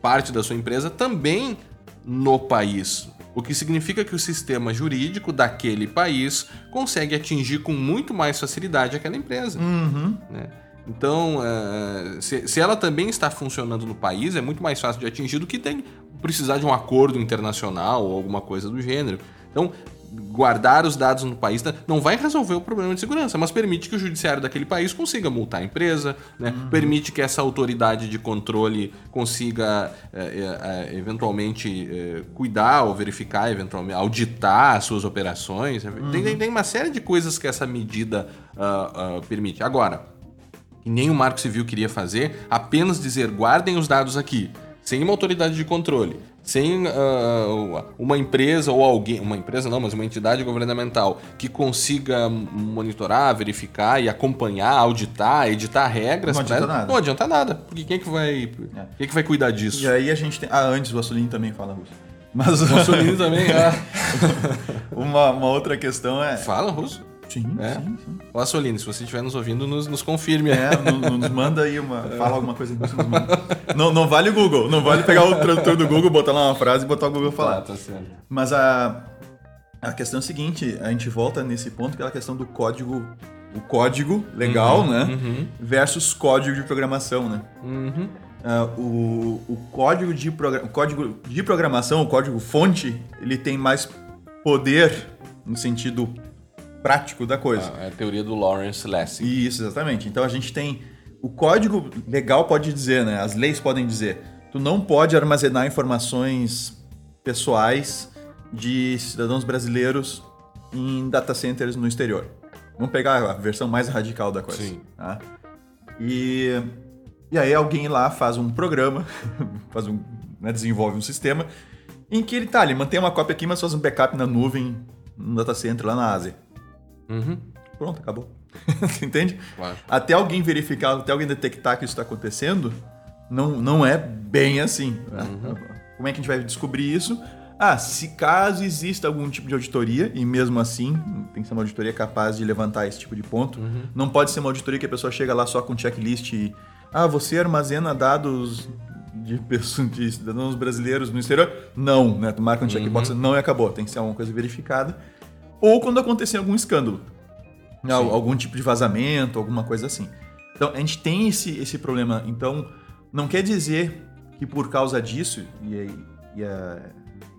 Speaker 1: parte da sua empresa também no país. O que significa que o sistema jurídico daquele país consegue atingir com muito mais facilidade aquela empresa.
Speaker 3: Uhum.
Speaker 1: né? Então, eh, se, se ela também está funcionando no país, é muito mais fácil de atingir do que tem precisar de um acordo internacional ou alguma coisa do gênero. Então, guardar os dados no país não vai resolver o problema de segurança, mas permite que o judiciário daquele país consiga multar a empresa, né? permite que essa autoridade de controle consiga eh, eh, eventualmente eh, cuidar ou verificar, eventualmente auditar as suas operações. Tem- Tem, tem uma série de coisas que essa medida ah, ah, permite. Agora, nem o Marco Civil queria fazer, apenas dizer guardem os dados aqui, sem uma autoridade de controle, sem ah, uma empresa ou alguém, uma empresa não, mas uma entidade governamental que consiga monitorar, verificar e acompanhar, auditar, editar regras,
Speaker 3: Não adianta
Speaker 1: pra-
Speaker 3: nada.
Speaker 1: não adianta nada, porque quem é que vai, quem é que vai cuidar disso?
Speaker 3: E aí a gente tem. Ah, antes o Assolini também fala russo. Mas
Speaker 1: O Mussolini também ah,
Speaker 3: uma, uma outra questão é.
Speaker 1: fala russo.
Speaker 3: Sim,
Speaker 1: É?
Speaker 3: sim, sim.
Speaker 1: Se você estiver nos ouvindo, nos, nos confirme.
Speaker 3: É, no- nos manda aí uma. Fala alguma coisa nos manda. Não, não vale o Google. Não vale pegar o tradutor do Google, botar lá uma frase e botar o Google falar.
Speaker 1: Ah, tá certo.
Speaker 3: Mas a, a questão é a seguinte, a gente volta nesse ponto, aquela questão do código, o código legal, né?
Speaker 1: Uhum,
Speaker 3: Versus código de programação, né?
Speaker 1: uhum.
Speaker 3: Ah, o, o, código de o código de programação, o código fonte, ele tem mais poder no sentido prático da coisa.
Speaker 1: Ah, é a teoria do Lawrence Lessig.
Speaker 3: Isso, exatamente. Então a gente tem. O código legal pode dizer, né? As leis podem dizer. Tu não pode armazenar informações pessoais de cidadãos brasileiros em data centers no exterior. Vamos pegar a versão mais radical da coisa.
Speaker 1: Sim.
Speaker 3: tá? E E aí alguém lá faz um programa, faz um, né, desenvolve um sistema em que ele tá, ele mantém uma cópia aqui, mas faz um backup na nuvem, no data center lá na Ásia.
Speaker 1: Uhum.
Speaker 3: Pronto, acabou. Entende?
Speaker 1: Claro.
Speaker 3: Até alguém verificar, até alguém detectar que isso está acontecendo, não, não é bem assim. né? Como é que a gente vai descobrir isso? Ah, se caso exista algum tipo de auditoria, e mesmo assim tem que ser uma auditoria capaz de levantar esse tipo de ponto, não pode ser uma auditoria que a pessoa chega lá só com checklist e. Ah, você armazena dados de pessoas, de cidadãos brasileiros no exterior? Não, né? Tu marca um checkbox, não e acabou. Tem que ser alguma coisa verificada. Ou quando acontecer algum escândalo.
Speaker 1: Sim.
Speaker 3: algum tipo de vazamento, alguma coisa assim. Então, a gente tem esse, esse problema. Então, não quer dizer que por causa disso, e, aí- e a-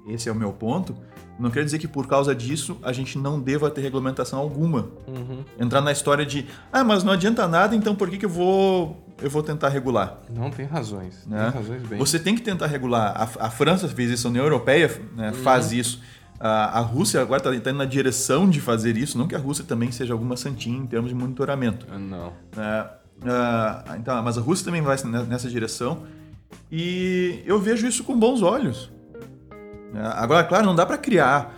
Speaker 3: esse é o meu ponto, não quer dizer que por causa disso a gente não deva ter regulamentação alguma.
Speaker 1: Uhum.
Speaker 3: Entrar na história de, ah, mas não adianta nada, então por que, que eu, vou, eu vou tentar regular?
Speaker 1: Não tem razões.
Speaker 3: né?
Speaker 1: Tem razões bem.
Speaker 3: Você tem que tentar regular. A, a França fez isso, a União Europeia né, faz isso. A, a Rússia agora está indo na direção de fazer isso. Não que a Rússia também seja alguma santinha em termos de monitoramento.
Speaker 1: Ah, Não.
Speaker 3: né? Ah, então, mas a Rússia também vai nessa direção. E eu vejo isso com bons olhos. Né? Agora, claro, não dá para criar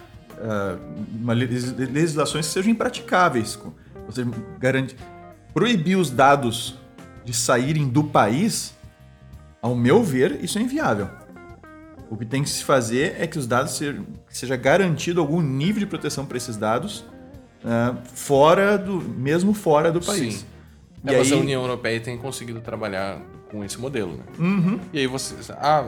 Speaker 3: uma legislações que sejam impraticáveis. Ou seja, garante, proibir os dados de saírem do país, ao meu ver, isso é inviável. O que tem que se fazer é que os dados sejam, seja garantido algum nível de proteção para esses dados, ah, fora do, mesmo fora do país.
Speaker 1: Sim.
Speaker 3: E
Speaker 1: É, mas a
Speaker 3: aí-
Speaker 1: União Europeia tem conseguido trabalhar com esse modelo, né?
Speaker 3: Uhum.
Speaker 1: E aí você. Ah,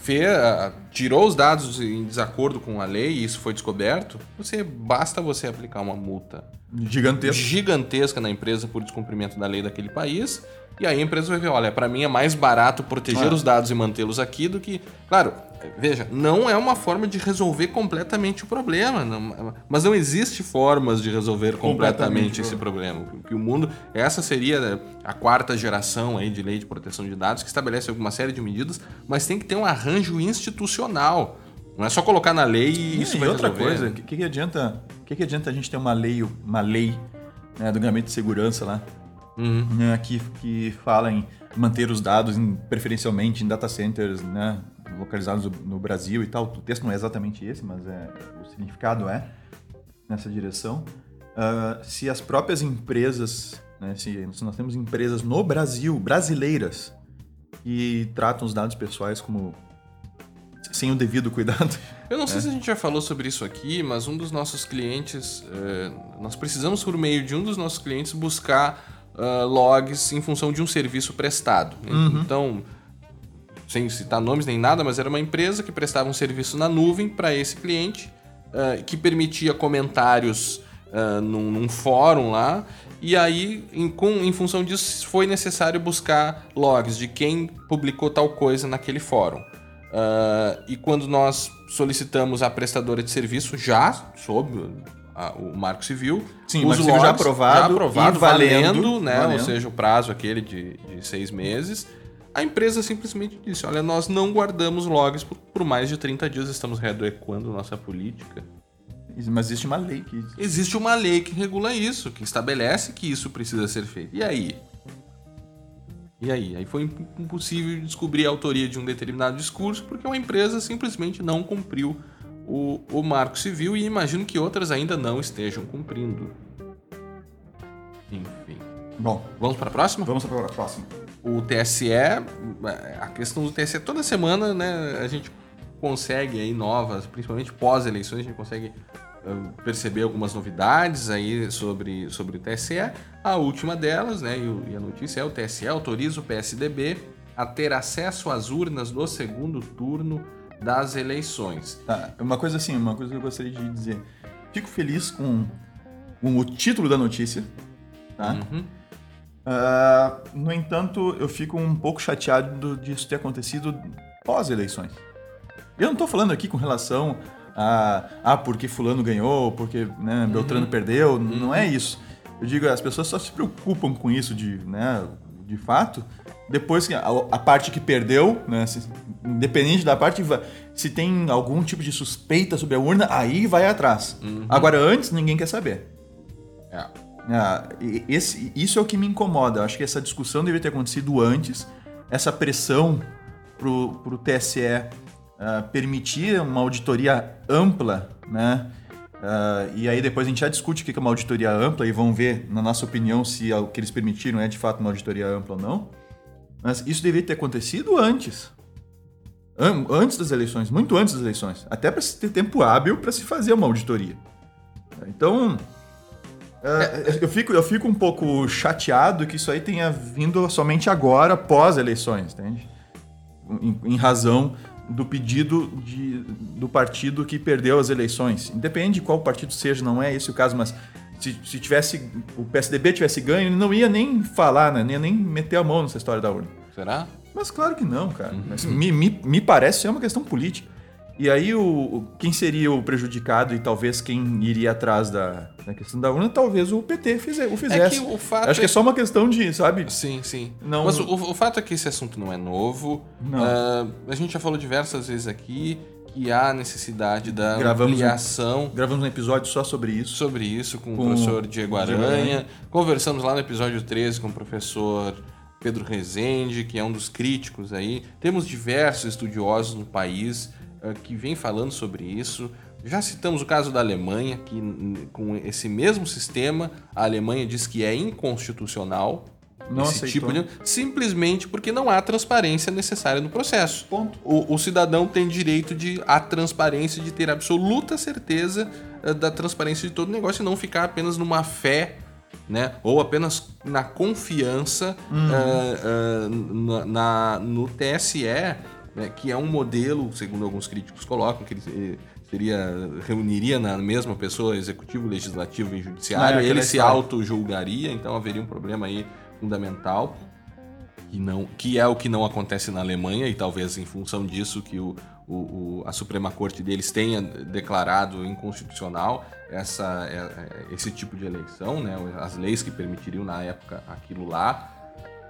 Speaker 1: Fê ah, tirou os dados em desacordo com a lei e isso foi descoberto. Você basta você aplicar uma multa
Speaker 3: Gigantesco.
Speaker 1: gigantesca na empresa por descumprimento da lei daquele país. E aí a empresa vai ver, olha, para mim é mais barato proteger
Speaker 3: Ah.
Speaker 1: os dados e mantê-los aqui do que, claro, veja, não é uma forma de resolver completamente o problema, não- mas não existe formas de resolver completamente,
Speaker 3: Completamente,
Speaker 1: esse problema. Que o mundo, essa seria a quarta geração aí de lei de proteção de dados que estabelece alguma série de medidas, mas tem que ter um arranjo institucional. Não é só colocar na lei e isso
Speaker 3: e
Speaker 1: vai
Speaker 3: outra
Speaker 1: resolver.
Speaker 3: coisa, o que, que, que adianta, que, que adianta a gente ter uma lei, uma lei né, do gabinete de segurança lá,
Speaker 1: Uhum.
Speaker 3: né, que, que fala em manter os dados em- preferencialmente em data centers né, localizados no- Brasil e tal. O texto não é exatamente esse, mas é, o significado é nessa direção. Ah, se as próprias empresas, né, se, se nós temos empresas no Brasil, brasileiras, que tratam os dados pessoais como sem o devido cuidado,
Speaker 1: Eu não sei
Speaker 3: É.
Speaker 1: se a gente já falou sobre isso aqui, mas um dos nossos clientes, eh, nós precisamos por meio de um dos nossos clientes buscar ah, logs em função de um serviço prestado.
Speaker 3: Uhum.
Speaker 1: Então, sem citar nomes nem nada, mas era uma empresa que prestava um serviço na nuvem para esse cliente, ah, que permitia comentários ah, num, num fórum lá. E aí, em, com- em função disso, foi necessário buscar logs de quem publicou tal coisa naquele fórum. Ah, e quando nós solicitamos a prestadora de serviço, já sob a- o Marco Civil,
Speaker 3: Sim, o Marco Civil já aprovado
Speaker 1: já aprovado,
Speaker 3: valendo,
Speaker 1: valendo, né?
Speaker 3: valendo.
Speaker 1: Ou seja, o prazo aquele de, de seis meses. A empresa simplesmente disse: olha, nós não guardamos logs por, por mais de 30 dias, estamos readequando nossa política.
Speaker 3: mas existe uma lei que
Speaker 1: Existe uma lei que regula isso, que estabelece que isso precisa ser feito. E aí? E aí? Aí foi imp- impossível descobrir a autoria de um determinado discurso porque uma empresa simplesmente não cumpriu o, o marco civil e imagino que outras ainda não estejam cumprindo. Enfim.
Speaker 3: Bom,
Speaker 1: Vamos para a próxima?
Speaker 3: vamos para a próxima.
Speaker 1: O TSE, a questão do TSE, toda semana, né, a gente consegue aí novas, principalmente pós-eleições, a gente consegue eh, perceber algumas novidades aí sobre, sobre o TSE. A última delas, né, e, e a notícia é o TSE autoriza o PSDB a ter acesso às urnas do segundo turno das eleições.
Speaker 3: Tá, uma coisa assim, uma coisa que eu gostaria de dizer. Fico feliz com, com o título da notícia, tá?
Speaker 1: Uhum.
Speaker 3: Ah, no entanto, eu fico um pouco chateado do- disso ter acontecido pós-eleições. Eu não estou falando aqui com relação a ah, porque fulano ganhou, porque né, Beltrano perdeu, não é isso. Eu digo, as pessoas só se preocupam com isso de, né, de fato, depois que a, a parte que perdeu, né, se- independente da parte, se tem algum tipo de suspeita sobre a urna, aí vai atrás. Agora, antes, ninguém quer saber.
Speaker 1: É.
Speaker 3: Ah, esse, isso é o que me incomoda. Eu acho que essa discussão deveria ter acontecido antes. Essa pressão pro, pro TSE ah, permitir uma auditoria ampla, né? Ah, e aí depois a gente já discute o que é uma auditoria ampla e vão ver, na nossa opinião, se o que eles permitiram é de fato uma auditoria ampla ou não. Mas isso deveria ter acontecido antes. An- Antes das eleições, muito antes das eleições. Até para se ter tempo hábil para se fazer uma auditoria. Então, é, eu, fico, eu fico um pouco chateado que isso aí tenha vindo somente agora, pós eleições, entende? Em, em razão do pedido de- do partido que perdeu as eleições. Independe de qual partido seja, não é esse o caso, mas se, se tivesse o PSDB tivesse ganho, ele não ia nem falar, né? nem ia nem meter a mão nessa história da urna.
Speaker 1: Será?
Speaker 3: Mas claro que não, cara. Mas me, me, me parece ser uma questão política. E aí, o, o- quem seria o prejudicado e talvez quem iria atrás da, da questão da urna, talvez o PT fize, o fizesse.
Speaker 1: É que o fato
Speaker 3: Acho que
Speaker 1: é
Speaker 3: é só uma questão de, sabe?
Speaker 1: Sim, sim.
Speaker 3: Não-
Speaker 1: Mas o, o fato é que esse assunto não é novo.
Speaker 3: Não.
Speaker 1: Ah, a gente já falou diversas vezes aqui que há necessidade da
Speaker 3: Gravamos um-
Speaker 1: ampliação
Speaker 3: Gravamos um episódio só sobre isso.
Speaker 1: sobre isso com,
Speaker 3: Com
Speaker 1: o professor Diego Aranha. Conversamos lá no episódio 13 com o professor Pedro Rezende, que é um dos críticos aí. Temos diversos estudiosos no país que vêm falando sobre isso. Já citamos o caso da Alemanha, que com esse mesmo sistema, a Alemanha diz que é inconstitucional.
Speaker 3: Não
Speaker 1: esse
Speaker 3: aceitou.
Speaker 1: tipo de simplesmente porque não há transparência necessária no processo.
Speaker 3: Ponto.
Speaker 1: O, o cidadão tem direito de a transparência, de ter absoluta certeza eh, da transparência de todo o negócio e não ficar apenas numa fé, né? Ou apenas na confiança eh, eh, na, na- no TSE, né? que é um modelo, segundo alguns críticos colocam, que ele seria reuniria na mesma pessoa executivo, legislativo e judiciário,
Speaker 3: é
Speaker 1: ele se auto-julgaria, então haveria um problema aí fundamental que, não, que é o que não acontece na Alemanha, e talvez em função disso que o, o- o- a Suprema Corte deles tenha declarado inconstitucional essa, é- é- esse tipo de eleição, né? as leis que permitiriam na época aquilo lá.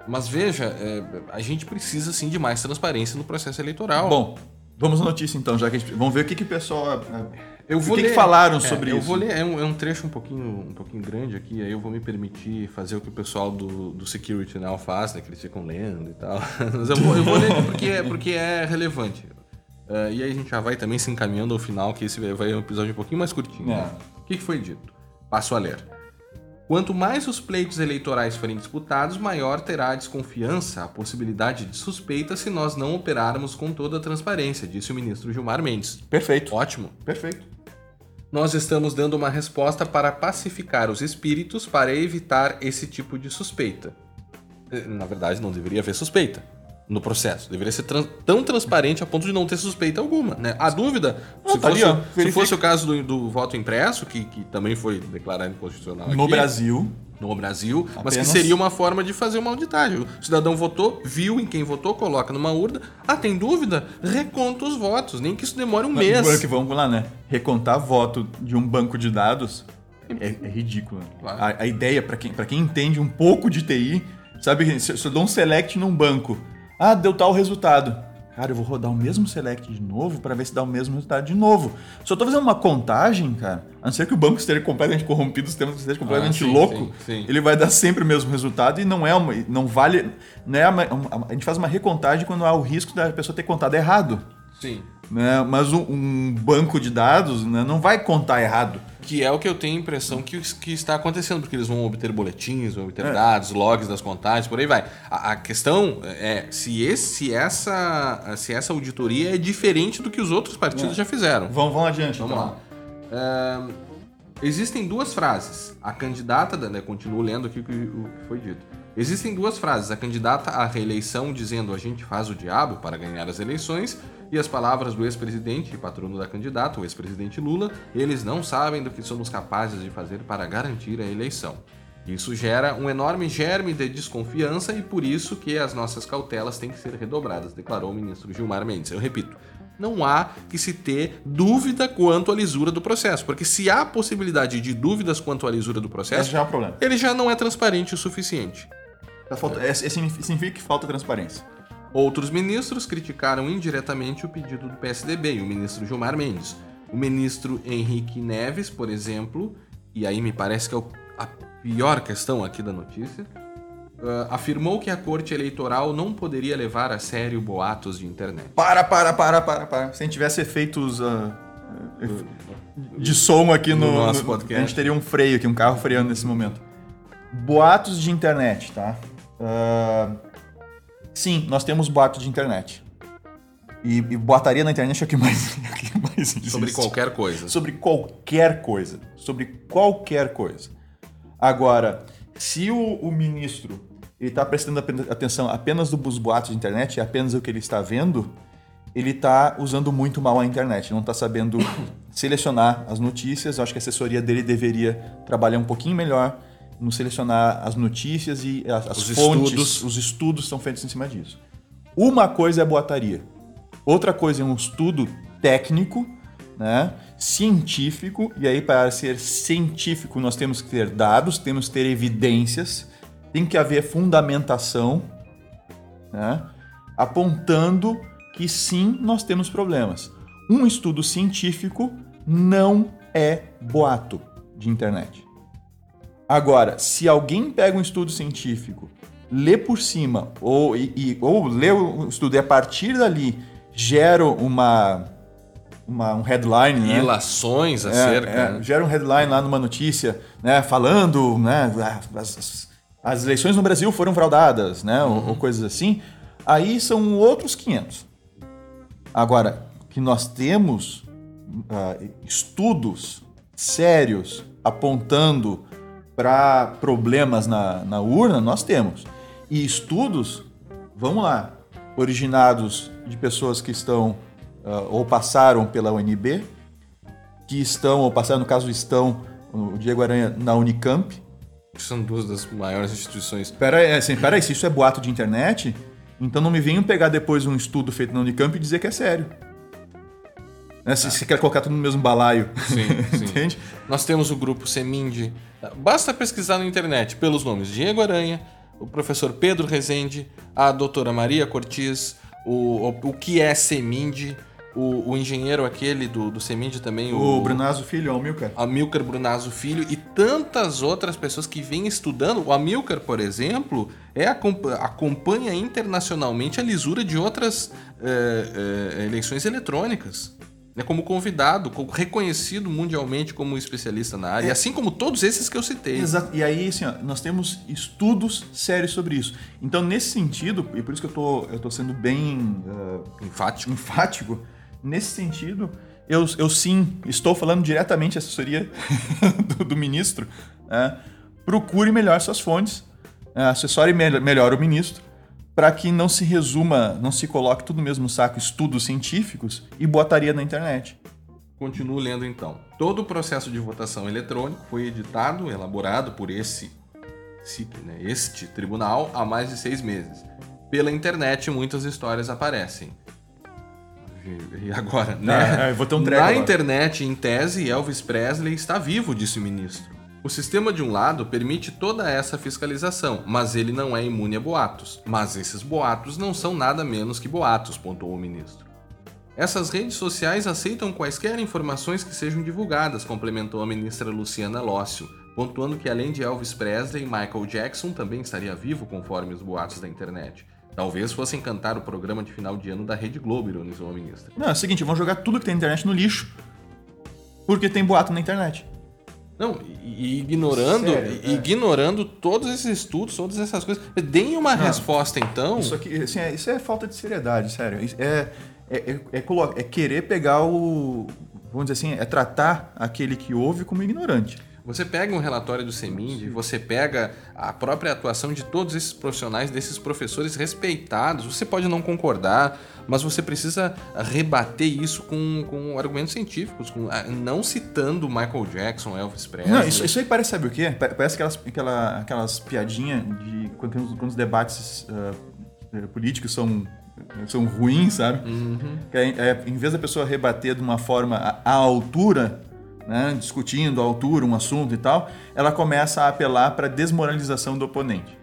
Speaker 1: Mas veja, é, a gente precisa sim de mais transparência no processo eleitoral.
Speaker 3: Bom, vamos à notícia então, já que a gente, vamos ver o que, que o pessoal. é,
Speaker 1: eu
Speaker 3: o
Speaker 1: vou
Speaker 3: que, que
Speaker 1: ler-
Speaker 3: falaram
Speaker 1: é,
Speaker 3: sobre
Speaker 1: eu
Speaker 3: isso.
Speaker 1: vou ler, é um, é um trecho um pouquinho, um pouquinho grande aqui, aí eu vou me permitir fazer o que o pessoal do, do Security Now faz, né? Que eles ficam lendo e tal. Mas eu vou, eu vou ler porque, é- porque é relevante. É, e aí a gente já vai também se encaminhando ao final, que esse vai ser um episódio um pouquinho mais curtinho.
Speaker 3: É.
Speaker 1: O que, que foi dito? Passo a ler. Quanto mais os pleitos eleitorais forem disputados, maior terá a desconfiança, a possibilidade de suspeita se nós não operarmos com toda a transparência, disse o ministro Gilmar Mendes.
Speaker 3: Perfeito.
Speaker 1: Ótimo.
Speaker 3: Perfeito.
Speaker 1: Nós estamos dando uma resposta para pacificar os espíritos para evitar esse tipo de suspeita. Eh, Na verdade, não deveria haver suspeita no processo. Deveria ser tão transparente a ponto de não ter suspeita alguma. Né? A dúvida, se,
Speaker 3: tá
Speaker 1: fosse,
Speaker 3: ali,
Speaker 1: se fosse o caso do, do voto impresso, que, que também foi declarado inconstitucional
Speaker 3: No
Speaker 1: aqui,
Speaker 3: Brasil,
Speaker 1: no Brasil, mas que
Speaker 3: Apenas-
Speaker 1: seria uma forma de fazer uma auditagem. O cidadão votou, viu em quem votou, coloca numa urna. Ah, tem dúvida? Reconta os votos, nem que isso demore um mês.
Speaker 3: Agora que vamos lá, né? Recontar voto de um banco de dados é, é ridículo.
Speaker 1: Claro.
Speaker 3: A, a ideia, pra quem, pra quem entende um pouco de TI, sabe, se, se eu dou um select num banco, ah, deu tal resultado. Cara, eu vou rodar o mesmo select de novo pra ver se dá o mesmo resultado de novo. Se eu tô fazendo uma contagem, cara, a não ser que o banco esteja completamente corrompido, o sistema esteja completamente
Speaker 1: Ah, sim,
Speaker 3: louco,
Speaker 1: sim, sim.
Speaker 3: ele vai dar sempre o mesmo resultado e não é uma, não vale, não é uma- a gente faz uma recontagem quando há o risco da pessoa ter contado errado
Speaker 1: Sim.
Speaker 3: né? Mas um, um banco de dados né, não vai contar errado.
Speaker 1: Que é o que eu tenho a impressão que, que está acontecendo, porque eles vão obter boletins, vão obter
Speaker 3: É.
Speaker 1: dados, logs das contagens, por aí vai. A, a questão é se, esse, se, essa, se essa auditoria é diferente do que os outros partidos
Speaker 3: É.
Speaker 1: já fizeram.
Speaker 3: Vamos, vamos adiante,
Speaker 1: Vamos
Speaker 3: então.
Speaker 1: lá. Ahn, existem duas frases. A candidata, da- né, continuo lendo aqui o que foi dito. Existem duas frases. A candidata à reeleição dizendo a gente faz o diabo para ganhar as eleições e as palavras do ex-presidente e patrono da candidata, o ex-presidente Lula, eles não sabem do que somos capazes de fazer para garantir a eleição. Isso gera um enorme germe de desconfiança e por isso que as nossas cautelas têm que ser redobradas, declarou o ministro Gilmar Mendes. Eu repito, não há que se ter dúvida quanto à lisura do processo, porque se há possibilidade de dúvidas quanto à lisura do processo,
Speaker 3: já é problema.
Speaker 1: ele já não é transparente o suficiente.
Speaker 3: Tá falta- é- é- significa que falta transparência.
Speaker 1: Outros ministros criticaram indiretamente o pedido do PSDB o ministro Gilmar Mendes. O ministro Henrique Neves, por exemplo, e aí me parece que é o- a pior questão aqui da notícia. Uh, afirmou que a corte eleitoral não poderia levar a sério boatos de internet.
Speaker 3: Para, para, para, para, para. Se a gente tivesse efeitos uh, de som aqui no,
Speaker 1: No nosso
Speaker 3: no-
Speaker 1: podcast.
Speaker 3: A gente teria um freio aqui, um carro freando nesse momento. Boatos de internet, tá? Ah, sim, nós temos boatos de internet. E, e boataria na internet é o que mais, é o que mais existe.
Speaker 1: Sobre qualquer coisa.
Speaker 3: Sobre qualquer coisa. Sobre qualquer coisa. Agora, se o, o ministro está prestando atenção apenas dos boatos de internet, e apenas o que ele está vendo, ele está usando muito mal a internet. Não está sabendo selecionar as notícias. Eu acho que a assessoria dele deveria trabalhar um pouquinho melhor no selecionar as notícias e as, as
Speaker 1: Os
Speaker 3: fontes.
Speaker 1: estudos.
Speaker 3: Os estudos são feitos em cima disso. Uma coisa é boataria. Outra coisa é um estudo técnico, né, científico, e aí para ser científico nós temos que ter dados, temos que ter evidências, tem que haver fundamentação, né, apontando que sim, nós temos problemas. Um estudo científico não é boato de internet. Agora, se alguém pega um estudo científico, lê por cima, ou, e, e- ou lê o estudo e a partir dali gera uma, uma- um headline, né?
Speaker 1: Ilações
Speaker 3: É,
Speaker 1: acerca.
Speaker 3: é,
Speaker 1: né?
Speaker 3: gera um headline lá numa notícia, né, falando, né, as, as- eleições no Brasil foram fraudadas, né, ou- ou, coisas assim. Aí são outros 500. Agora, que nós temos ah, estudos sérios apontando para problemas na, na urna, nós temos. E estudos, vamos lá, originados de pessoas que estão ah, ou passaram pela UNB, que estão, ou passaram, no caso, estão, o Diego Aranha, na Unicamp.
Speaker 1: São duas das maiores instituições.
Speaker 3: Pera aí, assim, pera aí, se isso é boato de internet, então não me venham pegar depois um estudo feito na Unicamp e dizer que é sério. Né, Se você quer colocar tudo no mesmo balaio.
Speaker 1: Sim, sim.
Speaker 3: Entende?
Speaker 1: Nós temos o grupo Seminde. Basta pesquisar na internet pelos nomes Diego Aranha, o professor Pedro Rezende, a doutora Maria Cortiz, o, o, o que é Seminde, o, o engenheiro aquele do, do Seminde também,
Speaker 3: O Brunazo Filho, o Milcar.
Speaker 1: Amilcar Brunazzo Filho e tantas outras pessoas que vêm estudando. O Amilcar, por exemplo, é acompa- acompanha internacionalmente a lisura de outras eh, eh, eleições eletrônicas. Né, como convidado, como reconhecido mundialmente como especialista na área, assim como todos esses que eu citei.
Speaker 3: Exato. E aí, assim, ó, nós temos estudos sérios sobre isso. Então, nesse sentido, e por isso que eu tô, eu tô sendo bem ah,
Speaker 1: Enfático.
Speaker 3: enfático, nesse sentido, eu, eu sim estou falando diretamente à assessoria do, do ministro. né? procure melhor suas fontes, né? assessore me- melhor o ministro, para que não se resuma, não se coloque tudo no mesmo saco estudos científicos e botaria na internet.
Speaker 1: Continuo lendo então. Todo o processo de votação eletrônico foi editado, elaborado por esse, esse- né, este tribunal há mais de seis meses. Pela internet, muitas histórias aparecem. E- agora, né?
Speaker 3: É, eu vou ter um
Speaker 1: Na
Speaker 3: agora.
Speaker 1: internet, em tese, Elvis Presley está vivo, disse o ministro. O sistema, de um lado, permite toda essa fiscalização, mas ele não é imune a boatos. Mas esses boatos não são nada menos que boatos, pontuou o ministro. Essas redes sociais aceitam quaisquer informações que sejam divulgadas, complementou a ministra Luciana Lócio, pontuando que além de Elvis Presley, Michael Jackson também estaria vivo conforme os boatos da internet. Talvez fossem cantar o programa de final de ano da Rede Globo, ironizou a ministra.
Speaker 3: Não, é o seguinte, vão jogar tudo que tem na internet no lixo. Porque tem boato na internet.
Speaker 1: Não, e, ignorando,
Speaker 3: Sério,
Speaker 1: e-
Speaker 3: é.
Speaker 1: ignorando todos esses estudos, todas essas coisas. Deem uma resposta então.
Speaker 3: Isso, aqui, assim, é, isso é falta de seriedade, sério. Isso É, é, é, é é querer pegar o. Vamos dizer assim, é tratar aquele que ouve como ignorante.
Speaker 1: Você pega um relatório do CEMIND, você pega a própria atuação de todos esses profissionais, desses professores respeitados. Você pode não concordar, mas você precisa rebater isso com, com argumentos científicos, com, ah, não citando Michael Jackson, Elvis Presley.
Speaker 3: Não, isso, isso aí parece, sabe o quê? Pa- Parece aquelas, aquela, aquelas piadinhas de quando, tem os- quando os debates eh, políticos são, são ruins, sabe? Que é, é, em vez da pessoa rebater de uma forma à altura, né, discutindo à altura um assunto e tal, ela começa a apelar para desmoralização do oponente.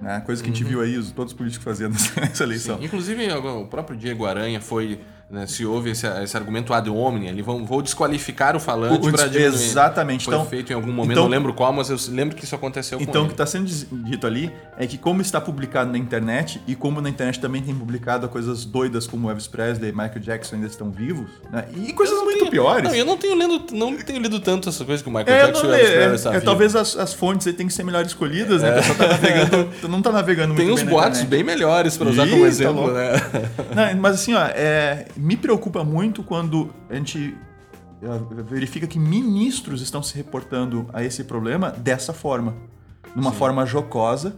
Speaker 3: Né? Coisa que a gente viu aí os- todos os políticos fazendo nessa eleição.
Speaker 1: Sim, Inclusive, o próprio Diego Aranha foi né, se houve esse, esse argumento ad hominem, ali vão, vou desqualificar o falante para diminuir.
Speaker 3: exatamente.
Speaker 1: Foi
Speaker 3: Então-
Speaker 1: feito em algum momento,
Speaker 3: então-
Speaker 1: não lembro qual, mas eu lembro que isso aconteceu com
Speaker 3: Então, o que está sendo dito ali é que, como está publicado na internet, e como na internet também tem publicado coisas doidas como Elvis Presley e Michael Jackson ainda estão vivos, né? e coisas muito
Speaker 1: tenho-
Speaker 3: piores.
Speaker 1: Não, eu não tenho, lendo, não tenho lido tanto essa coisa que o Michael
Speaker 3: É,
Speaker 1: Jackson
Speaker 3: não,
Speaker 1: e o Elvis
Speaker 3: é,
Speaker 1: Presley
Speaker 3: é,
Speaker 1: está
Speaker 3: é, talvez as, as fontes aí têm que ser melhor escolhidas, né? A pessoa tá navegando, não tá navegando
Speaker 1: Tem
Speaker 3: muito
Speaker 1: uns
Speaker 3: bem na
Speaker 1: boatos
Speaker 3: internet.
Speaker 1: bem melhores para usar como
Speaker 3: tá
Speaker 1: exemplo,
Speaker 3: louco.
Speaker 1: né?
Speaker 3: Não, mas assim, ó, é, me preocupa muito quando a gente é, verifica que ministros estão se reportando a esse problema dessa forma. Numa forma jocosa,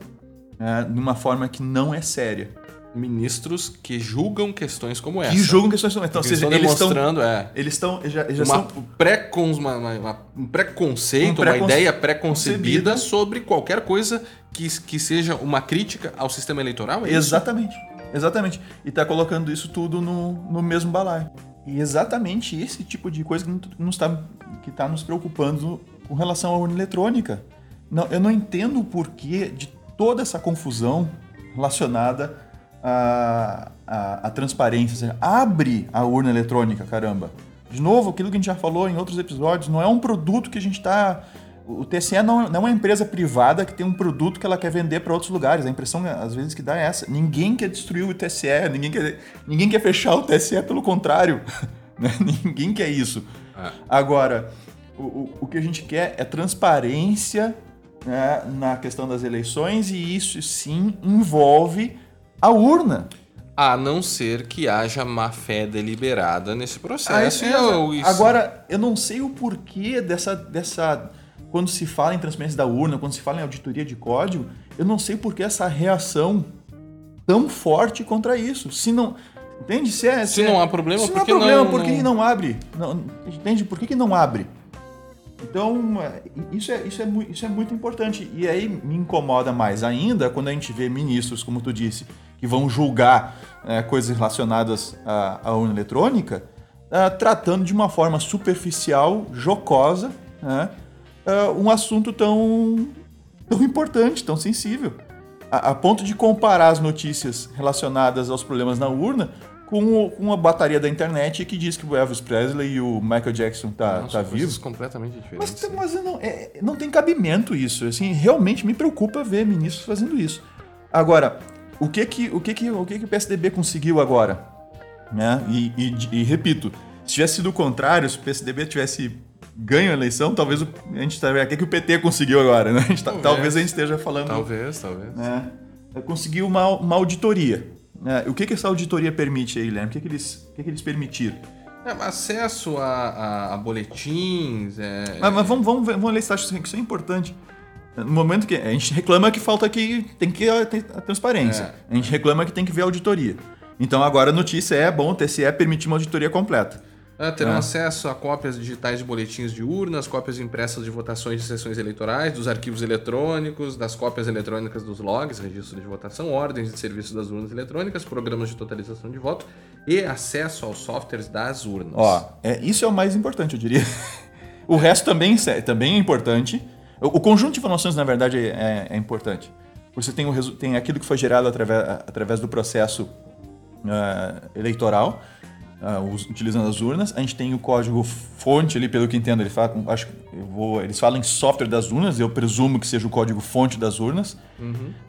Speaker 3: é, numa forma que não é séria.
Speaker 1: Ministros que julgam questões como essa.
Speaker 3: Que julgam questões... Então, ou
Speaker 1: Eles
Speaker 3: seja, eles estão...
Speaker 1: demonstrando, é.
Speaker 3: Eles estão... Já, já
Speaker 1: uma
Speaker 3: são...
Speaker 1: pré-con- uma- uma- uma- um preconceito,
Speaker 3: Um
Speaker 1: uma
Speaker 3: preconce-
Speaker 1: ideia pré-concebida
Speaker 3: concebida.
Speaker 1: sobre qualquer coisa que, que seja uma crítica ao sistema eleitoral. É isso?
Speaker 3: Exatamente. E tá colocando isso tudo no, no mesmo balaio. E exatamente esse tipo de coisa que não- nos tá, que está nos preocupando com relação à urna eletrônica. Não, eu não entendo o porquê de toda essa confusão relacionada à, à, à transparência. Seja, abre a urna eletrônica, caramba. De novo, aquilo que a gente já falou em outros episódios, não é um produto que a gente está. O TSE não, não é uma empresa privada que tem um produto que ela quer vender para outros lugares. A impressão, às vezes, que dá é essa. Ninguém quer destruir o TSE, ninguém quer, ninguém quer fechar o TSE, pelo contrário. né? ninguém quer isso.
Speaker 1: É.
Speaker 3: Agora, o, o, o que a gente quer é transparência né, na questão das eleições e isso sim envolve a urna.
Speaker 1: A não ser que haja má fé deliberada nesse processo.
Speaker 3: Ah,
Speaker 1: e
Speaker 3: é,
Speaker 1: eu- isso-
Speaker 3: Agora, eu não sei o porquê dessa, dessa. Quando se fala em transparência da urna, quando se fala em auditoria de código, eu não sei por que essa reação tão forte contra isso. Se não. Entende? Se, é,
Speaker 1: Se não há problema,
Speaker 3: se
Speaker 1: por
Speaker 3: não há
Speaker 1: que
Speaker 3: problema,
Speaker 1: não-
Speaker 3: por que
Speaker 1: não-
Speaker 3: não abre? Não, entende? Por que, que não abre? Então, é, isso é, isso, é, isso é muito importante. E aí me incomoda mais ainda quando a gente vê ministros, como tu disse, que vão julgar é, coisas relacionadas à, à urna eletrônica, ah, tratando de uma forma superficial, jocosa, né, ah, um assunto tão, tão importante, tão sensível. A, a ponto de comparar as notícias relacionadas aos problemas na urna com, o- com a bateria da internet que diz que o Elvis Presley e o Michael Jackson tá,
Speaker 1: Não,
Speaker 3: tá vivos.
Speaker 1: completamente
Speaker 3: Mas,
Speaker 1: diferentes.
Speaker 3: mas não, é- não tem cabimento isso. Assim, realmente me preocupa ver ministros fazendo isso. Agora, o que que o, que que, o, que que o PSDB conseguiu agora? Né? E, e- e repito, se tivesse sido o contrário, se o PSDB tivesse ganho a eleição, talvez o, a gente estaria. O que, que o PT conseguiu agora? Né? A gente tá-
Speaker 1: Talvez.
Speaker 3: talvez a gente esteja falando
Speaker 1: Talvez, talvez.
Speaker 3: né, conseguiu uma, uma auditoria. né? O que, que essa auditoria permite aí, Guilherme? O que, que, eles, o que, que eles permitiram?
Speaker 1: É, acesso a, a- a boletins. É,
Speaker 3: Mas, mas vamos, vamos, ver- vamos ler se acha que isso é importante. No momento que a gente reclama que falta que tem que ter a transparência.
Speaker 1: É.
Speaker 3: A gente reclama que tem que ver a auditoria. Então agora a notícia é, bom, o TSE permitir uma auditoria completa.
Speaker 1: É, terão
Speaker 3: É.
Speaker 1: acesso a cópias digitais de boletins de urnas, cópias impressas de votações de sessões eleitorais, dos arquivos eletrônicos, das cópias eletrônicas dos logs, registro de votação, ordens de serviço das urnas eletrônicas, programas de totalização de voto e acesso aos softwares das urnas.
Speaker 3: Ó, é, isso é o mais importante, eu diria. O resto também, é- também é importante. O, o conjunto de informações, na verdade, é, é importante. Você tem, o, tem aquilo que foi gerado através, através do processo ah, eleitoral, us- utilizando as urnas. A gente tem o código fonte ali, pelo que entendo, ele fala, acho, vou, eles falam em software das urnas, eu presumo que seja o código fonte das urnas.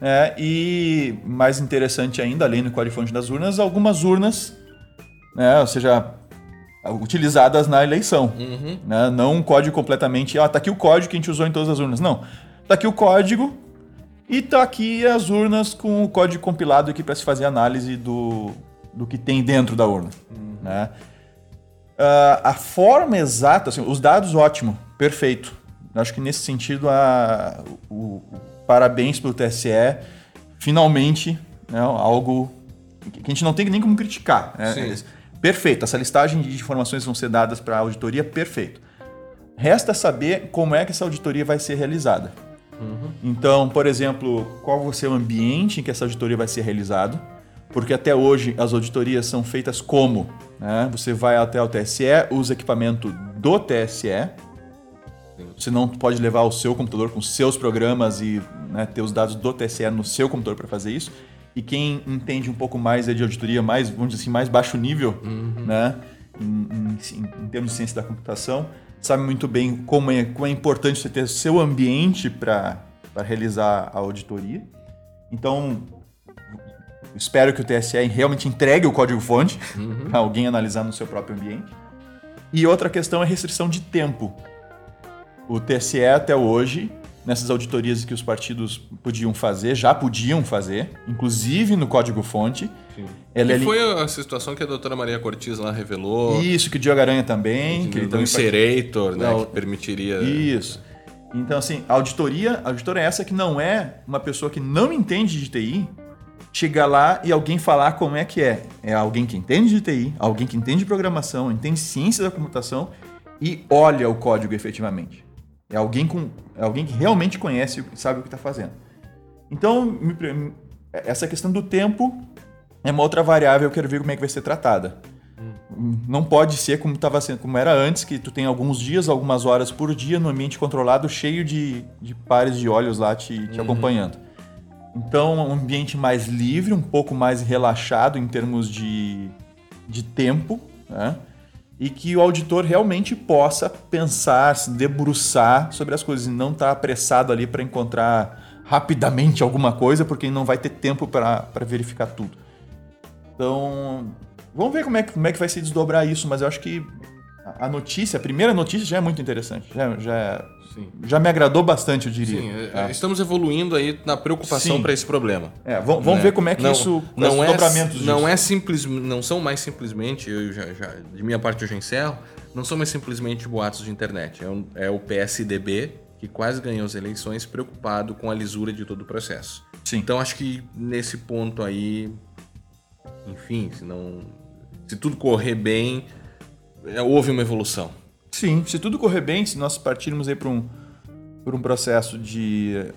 Speaker 3: É, e mais interessante ainda, além do código fonte das urnas, algumas urnas, né, ou seja, utilizadas na eleição.
Speaker 1: Uhum.
Speaker 3: né? Não um código completamente. Ah, tá aqui o código que a gente usou em todas as urnas. Não. Tá aqui o código e tá aqui as urnas com o código compilado aqui para se fazer análise do, do que tem dentro da urna. Né? Ah, a forma exata, assim, os dados, ótimo, perfeito. Acho que nesse sentido, a, o, o- parabéns pelo TSE. Finalmente, né, algo que a gente não tem nem como criticar. né? Perfeito, essa listagem de informações vão ser dadas para a auditoria, perfeito. Resta saber como é que essa auditoria vai ser realizada. Então, por exemplo, qual vai ser o ambiente em que essa auditoria vai ser realizada? Porque até hoje as auditorias são feitas como? né? Você vai até o TSE, usa equipamento do TSE. Você não pode levar o seu computador com seus programas e né, ter os dados do TSE no seu computador para fazer isso. E quem entende um pouco mais de auditoria, mais, vamos dizer assim, mais baixo nível, né? Em, em, em, termos de ciência da computação, sabe muito bem como é, como é importante você ter seu ambiente para realizar a auditoria. Então, espero que o TSE realmente entregue o código-fonte uhum. para alguém analisar no seu próprio ambiente. E outra questão é restrição de tempo. O TSE até hoje, nessas auditorias que os partidos podiam fazer, já podiam fazer, inclusive no código-fonte.
Speaker 1: Ela e foi a situação que a doutora Maria Cortiz lá revelou.
Speaker 3: Isso, que o Diogo Aranha também. Que
Speaker 1: ele do Inserator, né? Que permitiria.
Speaker 3: Isso. Então, assim, a auditoria, a auditora é essa que não é uma pessoa que não entende de TI, chegar lá e alguém falar como é que é. É alguém que entende de TI, alguém que entende de programação, entende ciência da computação e olha o código efetivamente. É alguém, com, é alguém que realmente conhece e sabe o que está fazendo. Então, essa questão do tempo é uma outra variável, eu quero ver como é que vai ser tratada. Não pode ser como estava sendo, como era antes, que tu tem alguns dias, algumas horas por dia no ambiente controlado, cheio de, de pares de olhos lá te, te uhum. acompanhando. Então, um ambiente mais livre, um pouco mais relaxado em termos de, de tempo, né? e que o auditor realmente possa pensar, se debruçar sobre as coisas e não estar tá apressado ali para encontrar rapidamente alguma coisa, porque não vai ter tempo para verificar tudo. Então, vamos ver como é, que, como é que vai se desdobrar isso, mas eu acho que a notícia, a primeira notícia já é muito interessante. Já, já, já me agradou bastante, eu diria. Sim,
Speaker 1: é. é. estamos evoluindo aí na preocupação para esse problema.
Speaker 3: É, vamos, né? ver como é que não, isso.
Speaker 1: Não é, não é simples, não são mais simplesmente, eu já, já, de minha parte eu já encerro, não são mais simplesmente boatos de internet. É, um, é o PSDB que quase ganhou as eleições preocupado com a lisura de todo o processo. Sim. Então acho que nesse ponto aí, enfim, se não, se tudo correr bem houve uma evolução.
Speaker 3: Sim, se tudo correr bem, se nós partirmos aí para um, por um processo de,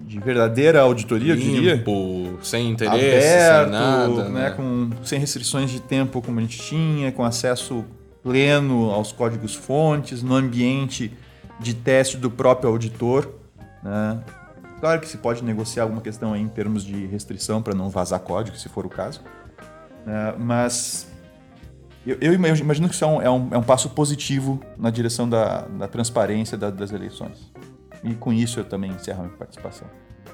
Speaker 3: de verdadeira auditoria,
Speaker 1: Limpo,
Speaker 3: eu diria.
Speaker 1: sem interesse, aberto, sem nada.
Speaker 3: Né, né? Com, sem restrições de tempo como a gente tinha, com acesso pleno aos códigos fontes, no ambiente de teste do próprio auditor. Né? Claro que se pode negociar alguma questão aí em termos de restrição para não vazar código, se for o caso. Né? Mas eu, eu, imagino que isso é um, é um, é um, passo positivo na direção da, da transparência da, das eleições. E com isso eu também encerro a minha participação.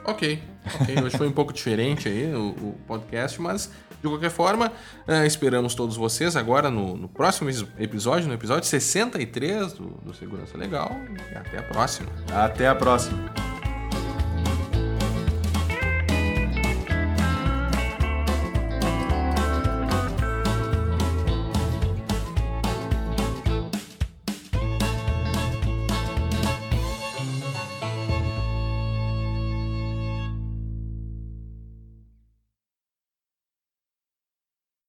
Speaker 1: Ok, ok. Hoje foi um pouco diferente aí o, o podcast, mas de qualquer forma, uh, esperamos todos vocês agora no, no, próximo episódio, no episódio 63 do, do Segurança Legal. E até a próxima.
Speaker 3: Até a próxima.